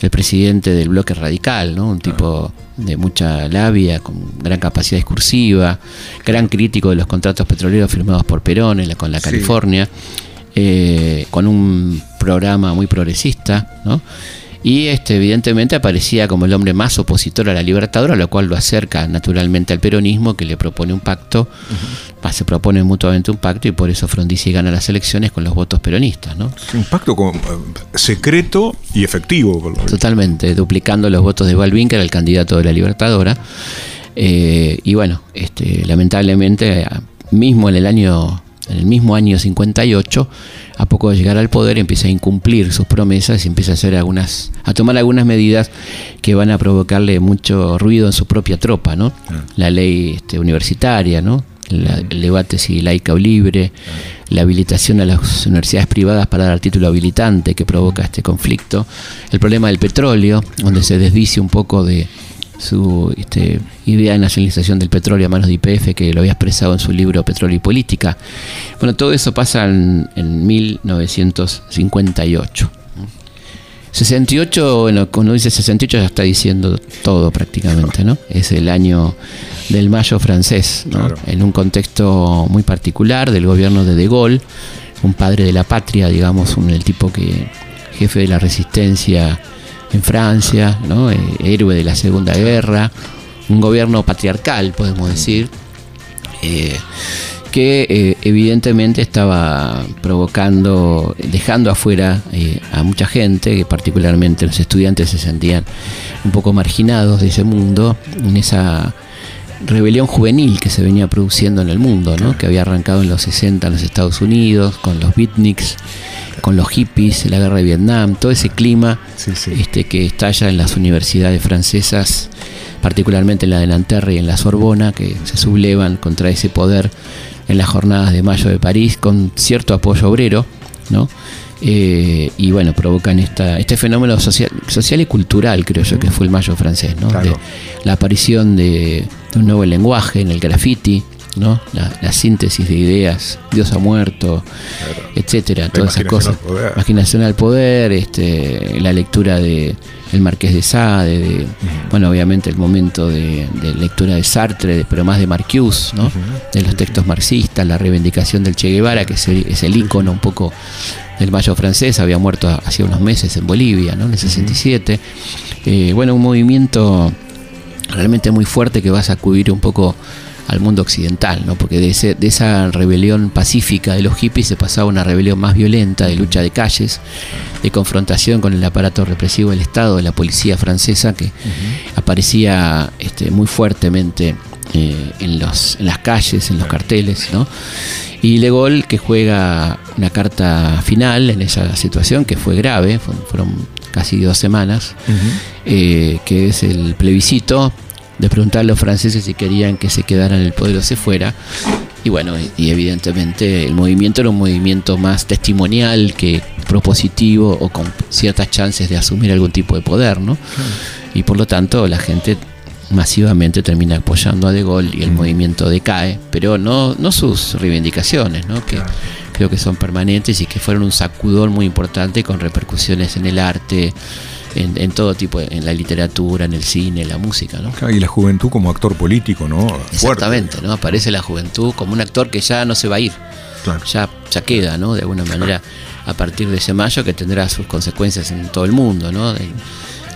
el presidente del bloque radical, ¿no? un tipo de mucha labia, con gran capacidad discursiva, gran crítico de los contratos petroleros firmados por Perón con la California. Eh, con un programa muy progresista, ¿no? Y este, evidentemente aparecía como el hombre más opositor a la libertadora, lo cual lo acerca naturalmente al peronismo, que le propone un pacto, se propone mutuamente un pacto y por eso Frondizi gana las elecciones con los votos peronistas. ¿no? Un pacto con, eh, secreto y efectivo. Totalmente, duplicando los votos de Balvin, que era el candidato de la libertadora. Eh, y bueno, este, lamentablemente, mismo en el año en el mismo año 58, a poco de llegar al poder, empieza a incumplir sus promesas y empieza a hacer algunas, a tomar algunas medidas que van a provocarle mucho ruido en su propia tropa, ¿no? Ah. La ley este, universitaria, ¿no? el debate si laica o libre, la habilitación a las universidades privadas para dar título habilitante que provoca este conflicto, el problema del petróleo, donde se desdice un poco de, su este, idea de nacionalización del petróleo a manos de IPF, que lo había expresado en su libro Petróleo y Política. Bueno, todo eso pasa en, 1958. 68, bueno, cuando dice 68 ya está diciendo todo prácticamente, ¿no? Es el año del mayo francés, En un contexto muy particular del gobierno de De Gaulle, un padre de la patria, digamos, un, el tipo que jefe de la resistencia en Francia, ¿no? Eh, héroe de la Segunda Guerra, un gobierno patriarcal, podemos decir, eh, que eh, evidentemente estaba provocando, dejando afuera a mucha gente, que particularmente los estudiantes se sentían un poco marginados de ese mundo, en esa rebelión juvenil que se venía produciendo en el mundo, ¿no? que había arrancado en los 60 en los Estados Unidos, con los beatniks con los hippies, la guerra de Vietnam, todo ese clima Este, que estalla en las universidades francesas, particularmente en la de Nanterre y en la Sorbona, que se sublevan contra ese poder en las jornadas de mayo de París, con cierto apoyo obrero, ¿no? Eh, y bueno, provocan esta, este fenómeno social, social y cultural, creo yo, que fue el mayo francés, ¿no? la aparición de, de, un nuevo lenguaje en el graffiti, ¿no? La, síntesis de ideas, Dios ha muerto, etcétera, todas esas cosas. Imaginación al poder, este, la lectura de el Marqués de Sade, de, bueno, obviamente el momento de, lectura de Sartre, pero más de Marcuse, ¿no? De los textos marxistas, la reivindicación del Che Guevara, que es el, es el ícono un poco del mayo francés, había muerto hace unos meses en Bolivia, ¿no? En el 67. Eh, bueno, un movimiento realmente muy fuerte que va a sacudir un poco al mundo occidental, ¿no? porque de, ese, de esa rebelión pacífica de los hippies se pasaba a una rebelión más violenta, de lucha de calles, de confrontación con el aparato represivo del Estado, de la policía francesa, que aparecía este, muy fuertemente eh, en, los, en las calles, en los carteles. ¿no? Y Le Gaulle, que juega una carta final en esa situación, que fue grave, fueron casi dos semanas, eh, que es el plebiscito de preguntar a los franceses si querían que se quedara en el poder o se fuera. Y bueno, y evidentemente el movimiento era un movimiento más testimonial que propositivo o con ciertas chances de asumir algún tipo de poder, ¿no? Y por lo tanto la gente masivamente termina apoyando a De Gaulle y el movimiento decae, pero no, no sus reivindicaciones, ¿no? que creo que son permanentes y que fueron un sacudón muy importante con repercusiones en el arte, en, todo tipo, en la literatura, en el cine, en la música. ¿no? Y la juventud como actor político, ¿no? Exactamente, ¿no? Aparece la juventud como un actor que ya no se va a ir, ya, ya queda, ¿no? De alguna manera, a partir de ese mayo que tendrá sus consecuencias en todo el mundo, ¿no?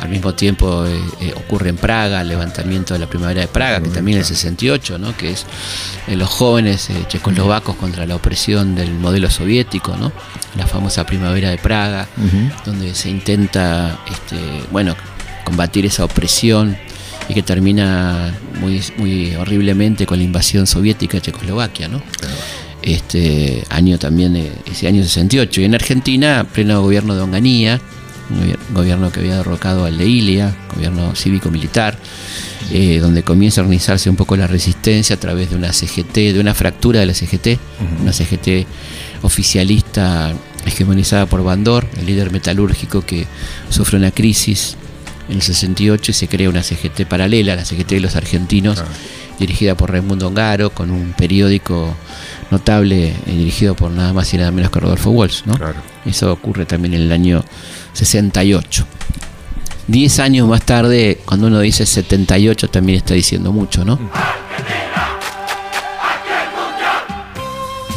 Al mismo tiempo eh, eh, ocurre en Praga el levantamiento de la primavera de Praga, que también es el 68, ¿no? que es eh, los jóvenes checoslovacos contra la opresión del modelo soviético, ¿no? la famosa primavera de Praga, donde se intenta este, bueno, combatir esa opresión y que termina muy, muy horriblemente con la invasión soviética de Checoslovaquia. ¿no? Este año también, ese año 68. Y en Argentina, pleno gobierno de Onganía, un gobierno que había derrocado al de Ilia, gobierno cívico-militar, eh, donde comienza a organizarse un poco la resistencia a través de una CGT, de una fractura de la CGT, una CGT oficialista hegemonizada por Bandor, el líder metalúrgico que sufre una crisis en el 68 y se crea una CGT paralela, la CGT de los argentinos, dirigida por Raimundo Ongaro, con un periódico notable eh, dirigido por nada más y nada menos que Rodolfo Walsh. ¿no? Eso ocurre también en el año 68. Diez años más tarde, cuando uno dice 78, también está diciendo mucho, ¿no?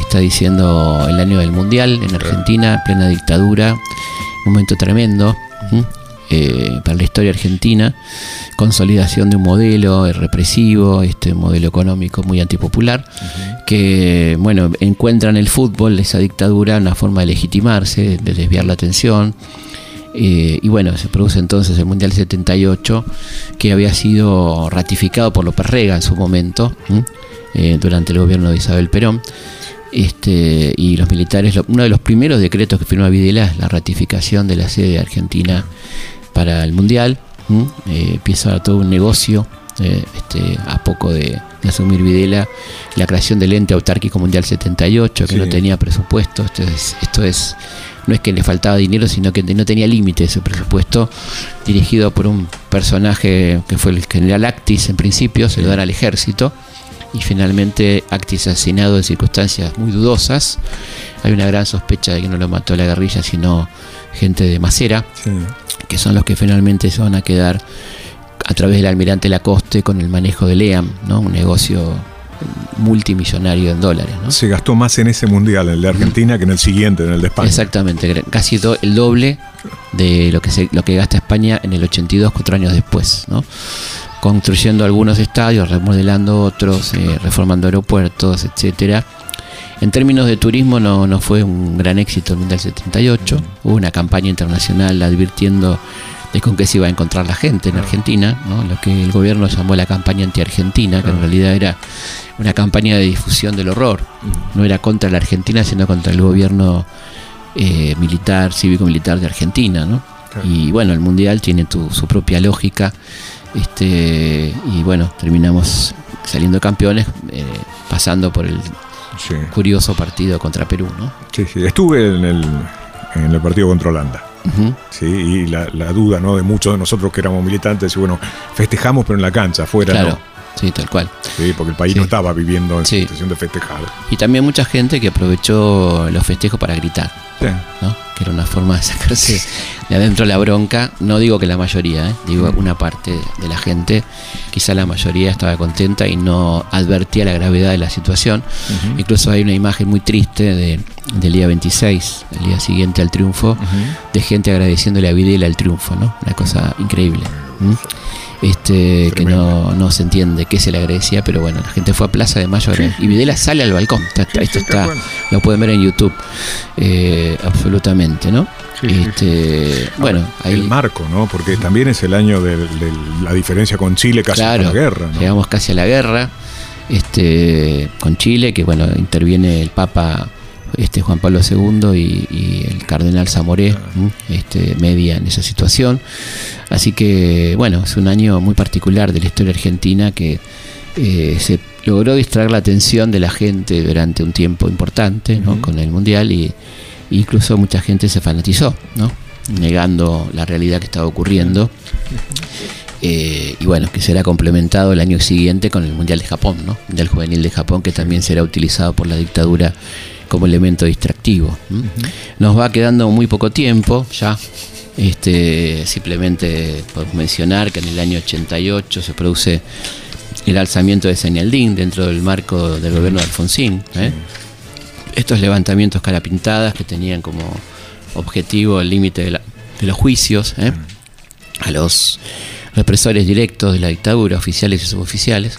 Está diciendo el año del Mundial en Argentina, plena dictadura, momento tremendo. Eh, para la historia argentina, consolidación de un modelo represivo, este modelo económico muy antipopular, que bueno, encuentra en el fútbol esa dictadura una forma de legitimarse, de desviar la atención. Eh, y bueno, se produce entonces el Mundial 78, que había sido ratificado por López Rega en su momento, eh, durante el gobierno de Isabel Perón. Este, y los militares, uno de los primeros decretos que firma Videla es la ratificación de la sede de Argentina para el Mundial. Eh, empieza todo un negocio eh, este, a poco de, asumir Videla, la creación del ente autárquico mundial 78, que no tenía presupuesto. Esto es, esto es, no es que le faltaba dinero, sino que no tenía límite ese presupuesto, dirigido por un personaje que fue el general Actis en principio, se lo dan al ejército, y finalmente Actis asesinado en circunstancias muy dudosas. Hay una gran sospecha de que no lo mató la guerrilla, sino gente de Macera que son los que finalmente se van a quedar a través del almirante Lacoste con el manejo del EAM, ¿no? un negocio multimillonario en dólares. Se gastó más en ese mundial, en el de Argentina, que en el siguiente, en el de España. Exactamente, casi el doble de lo que, se, lo que gasta España en el 82, cuatro años después. ¿no? Construyendo algunos estadios, remodelando otros, eh, reformando aeropuertos, etcétera en términos de turismo no, no fue un gran éxito el Mundial 78. Hubo una campaña internacional advirtiendo de con qué se iba a encontrar la gente en Argentina, ¿no? lo que el gobierno llamó la campaña anti-argentina, que en realidad era una campaña de difusión del horror. No era contra la Argentina, sino contra el gobierno eh, militar, cívico-militar de Argentina. ¿no? Y bueno, el Mundial tiene su propia lógica. Este, y bueno, terminamos saliendo campeones, eh, pasando por el curioso partido contra Perú, ¿no? Sí, sí. Estuve en el, en el partido contra Holanda. Sí, y la, duda ¿no? de muchos de nosotros que éramos militantes, y bueno, festejamos pero en la cancha, afuera. Sí, tal cual. Sí, porque el país no estaba viviendo en situación de festejar. Y también mucha gente que aprovechó los festejos para gritar. ¿no? Que era una forma de sacarse de adentro la bronca. No digo que la mayoría, ¿eh? digo una parte de la gente. Quizá la mayoría estaba contenta y no advertía la gravedad de la situación. Incluso hay una imagen muy triste de, del día 26, el día siguiente al triunfo, de gente agradeciéndole a Videla el triunfo, ¿no? Una cosa increíble este, que no, no, se entiende qué se le agradecía, pero bueno, la gente fue a Plaza de Mayo y Videla sale al balcón. esto está, lo pueden ver en YouTube, eh, absolutamente, ¿no? Este, bueno, ahí, el marco, ¿no? Porque también es el año de, la diferencia con Chile casi a la guerra. Llegamos casi a la guerra este, con Chile, que bueno, interviene el Papa este Juan Pablo II y, el cardenal Zamoré, este, media en esa situación. Así que, bueno, es un año muy particular de la historia argentina que eh, se logró distraer la atención de la gente durante un tiempo importante con el Mundial y incluso mucha gente se fanatizó, ¿no? negando la realidad que estaba ocurriendo. Eh, y bueno, que será complementado el año siguiente con el Mundial de Japón, ¿no? Mundial Juvenil de Japón, que también será utilizado por la dictadura como elemento distractivo. Nos va quedando muy poco tiempo ya. Este, simplemente podemos mencionar que en el año 88 se produce el alzamiento de Señaldín dentro del marco del gobierno de Alfonsín. ¿eh? Estos levantamientos carapintadas que tenían como objetivo el límite de, los juicios ¿eh? a los represores directos de la dictadura, oficiales y suboficiales.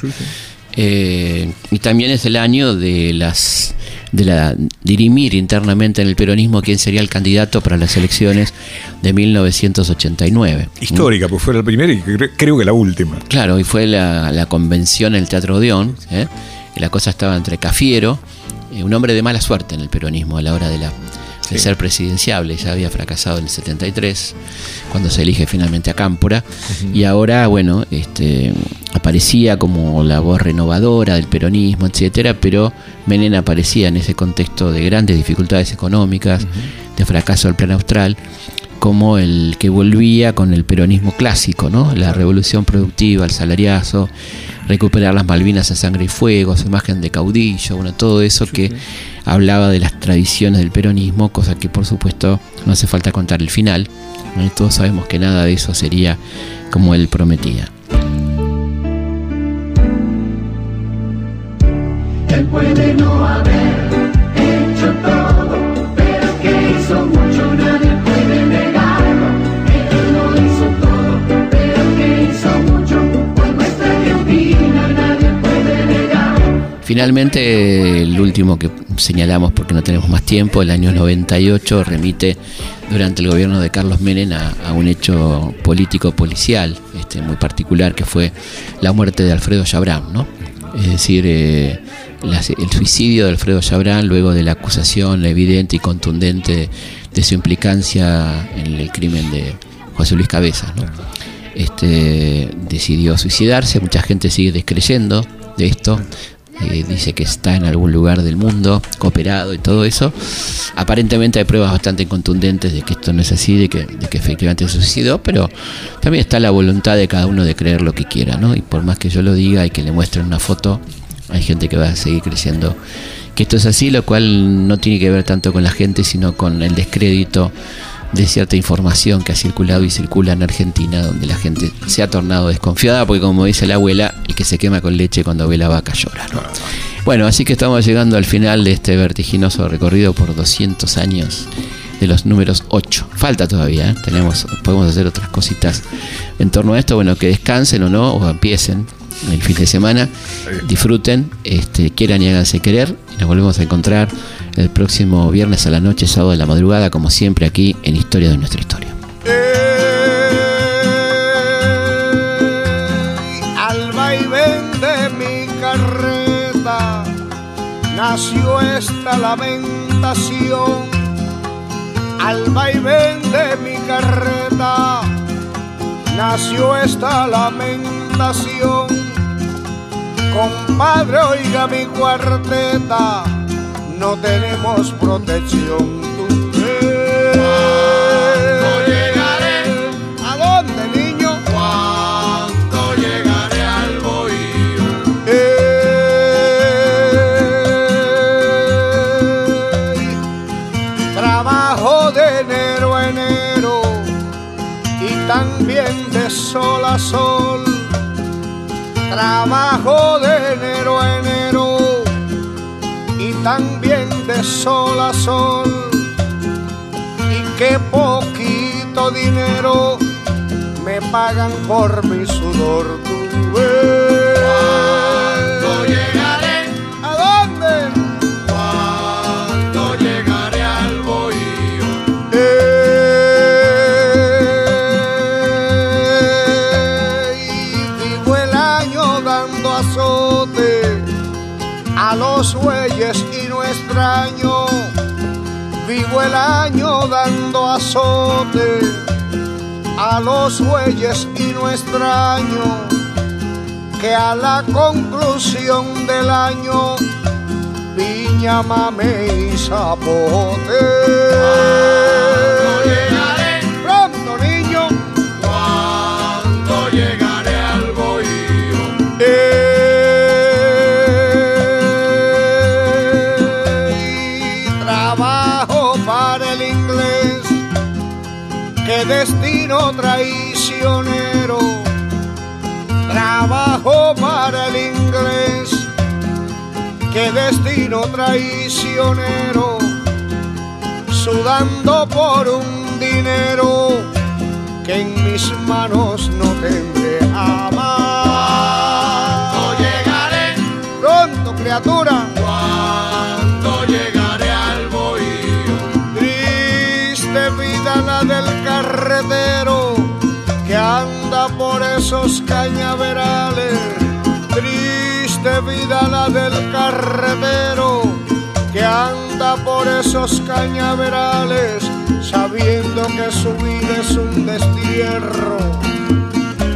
Eh, y también es el año de las de la dirimir internamente en el peronismo quién sería el candidato para las elecciones de 1989. Histórica, pues fue la primera y creo que la última. Claro, y fue la, convención en el Teatro Odeón, ¿eh? la cosa estaba entre Cafiero, eh, un hombre de mala suerte en el peronismo a la hora de la de ser presidenciable. Ya había fracasado en el 73, cuando se elige finalmente a Cámpora. Y ahora, bueno, este, aparecía como la voz renovadora del peronismo, etcétera, pero Menem aparecía en ese contexto de grandes dificultades económicas, de fracaso del plan austral como el que volvía con el peronismo clásico, ¿no? La revolución productiva, el salariazo, recuperar las Malvinas a sangre y fuego, su imagen de caudillo, bueno, todo eso que hablaba de las tradiciones del peronismo, cosa que por supuesto no hace falta contar el final. Todos sabemos que nada de eso sería como él prometía. Él puede no haber Finalmente, el último que señalamos porque no tenemos más tiempo, el año 98 remite durante el gobierno de Carlos Menem a, un hecho político policial este, muy particular que fue la muerte de Alfredo Chabrán, ¿no? Es decir, eh, el suicidio de Alfredo Chabrán luego de la acusación evidente y contundente de su implicancia en el crimen de José Luis Cabezas, ¿no? Este, decidió suicidarse, mucha gente sigue descreyendo de esto, eh, dice que está en algún lugar del mundo, cooperado y todo eso. Aparentemente hay pruebas bastante contundentes de que esto no es así, de que, de que efectivamente se suicidó, pero también está la voluntad de cada uno de creer lo que quiera, ¿no? Y por más que yo lo diga y que le muestren una foto, hay gente que va a seguir creciendo que esto es así, lo cual no tiene que ver tanto con la gente, sino con el descrédito de cierta información que ha circulado y circula en Argentina, donde la gente se ha tornado desconfiada, porque como dice la abuela, el que se quema con leche cuando ve la vaca llora. Bueno, así que estamos llegando al final de este vertiginoso recorrido por 200 años de los números 8. Falta todavía, ¿eh? tenemos, podemos hacer otras cositas en torno a esto, bueno, que descansen o no, o empiecen el fin de semana, disfruten, este, quieran y háganse querer, y nos volvemos a encontrar el próximo viernes a la noche, sábado de la madrugada, como siempre aquí en Historia de nuestra historia. al vaivén de mi carreta nació esta lamentación. Al vaivén de mi carreta nació esta lamentación. Compadre, oiga mi cuarteta no tenemos protección. ¿Cuándo llegaré? ¿A dónde, niño? ¿Cuándo llegaré al bohío? trabajo de enero a enero y también de sol a sol. Trabajo de enero a enero también de sol a sol y qué poquito dinero me pagan por mi sudor. Los bueyes y no extraño Vivo el año dando azote a los bueyes y no extraño que a la conclusión del año piña, mame y zapote. Traicionero. Trabajo para el inglés. Qué destino traicionero. Sudando por un dinero que en mis manos no tendré amar. Cuando llegaré, Pronto, criatura. cuando llegaré al bohío. Triste vida la del carretero por esos cañaverales. Triste vida la del carretero que anda por esos cañaverales, sabiendo que su vida es un destierro.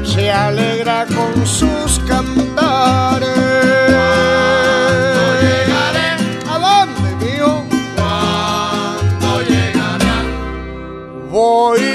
Se alegra con sus cantares. ¿Cuándo llegaré? ¿A dónde, mío? ¿Cuándo llegaré? Voy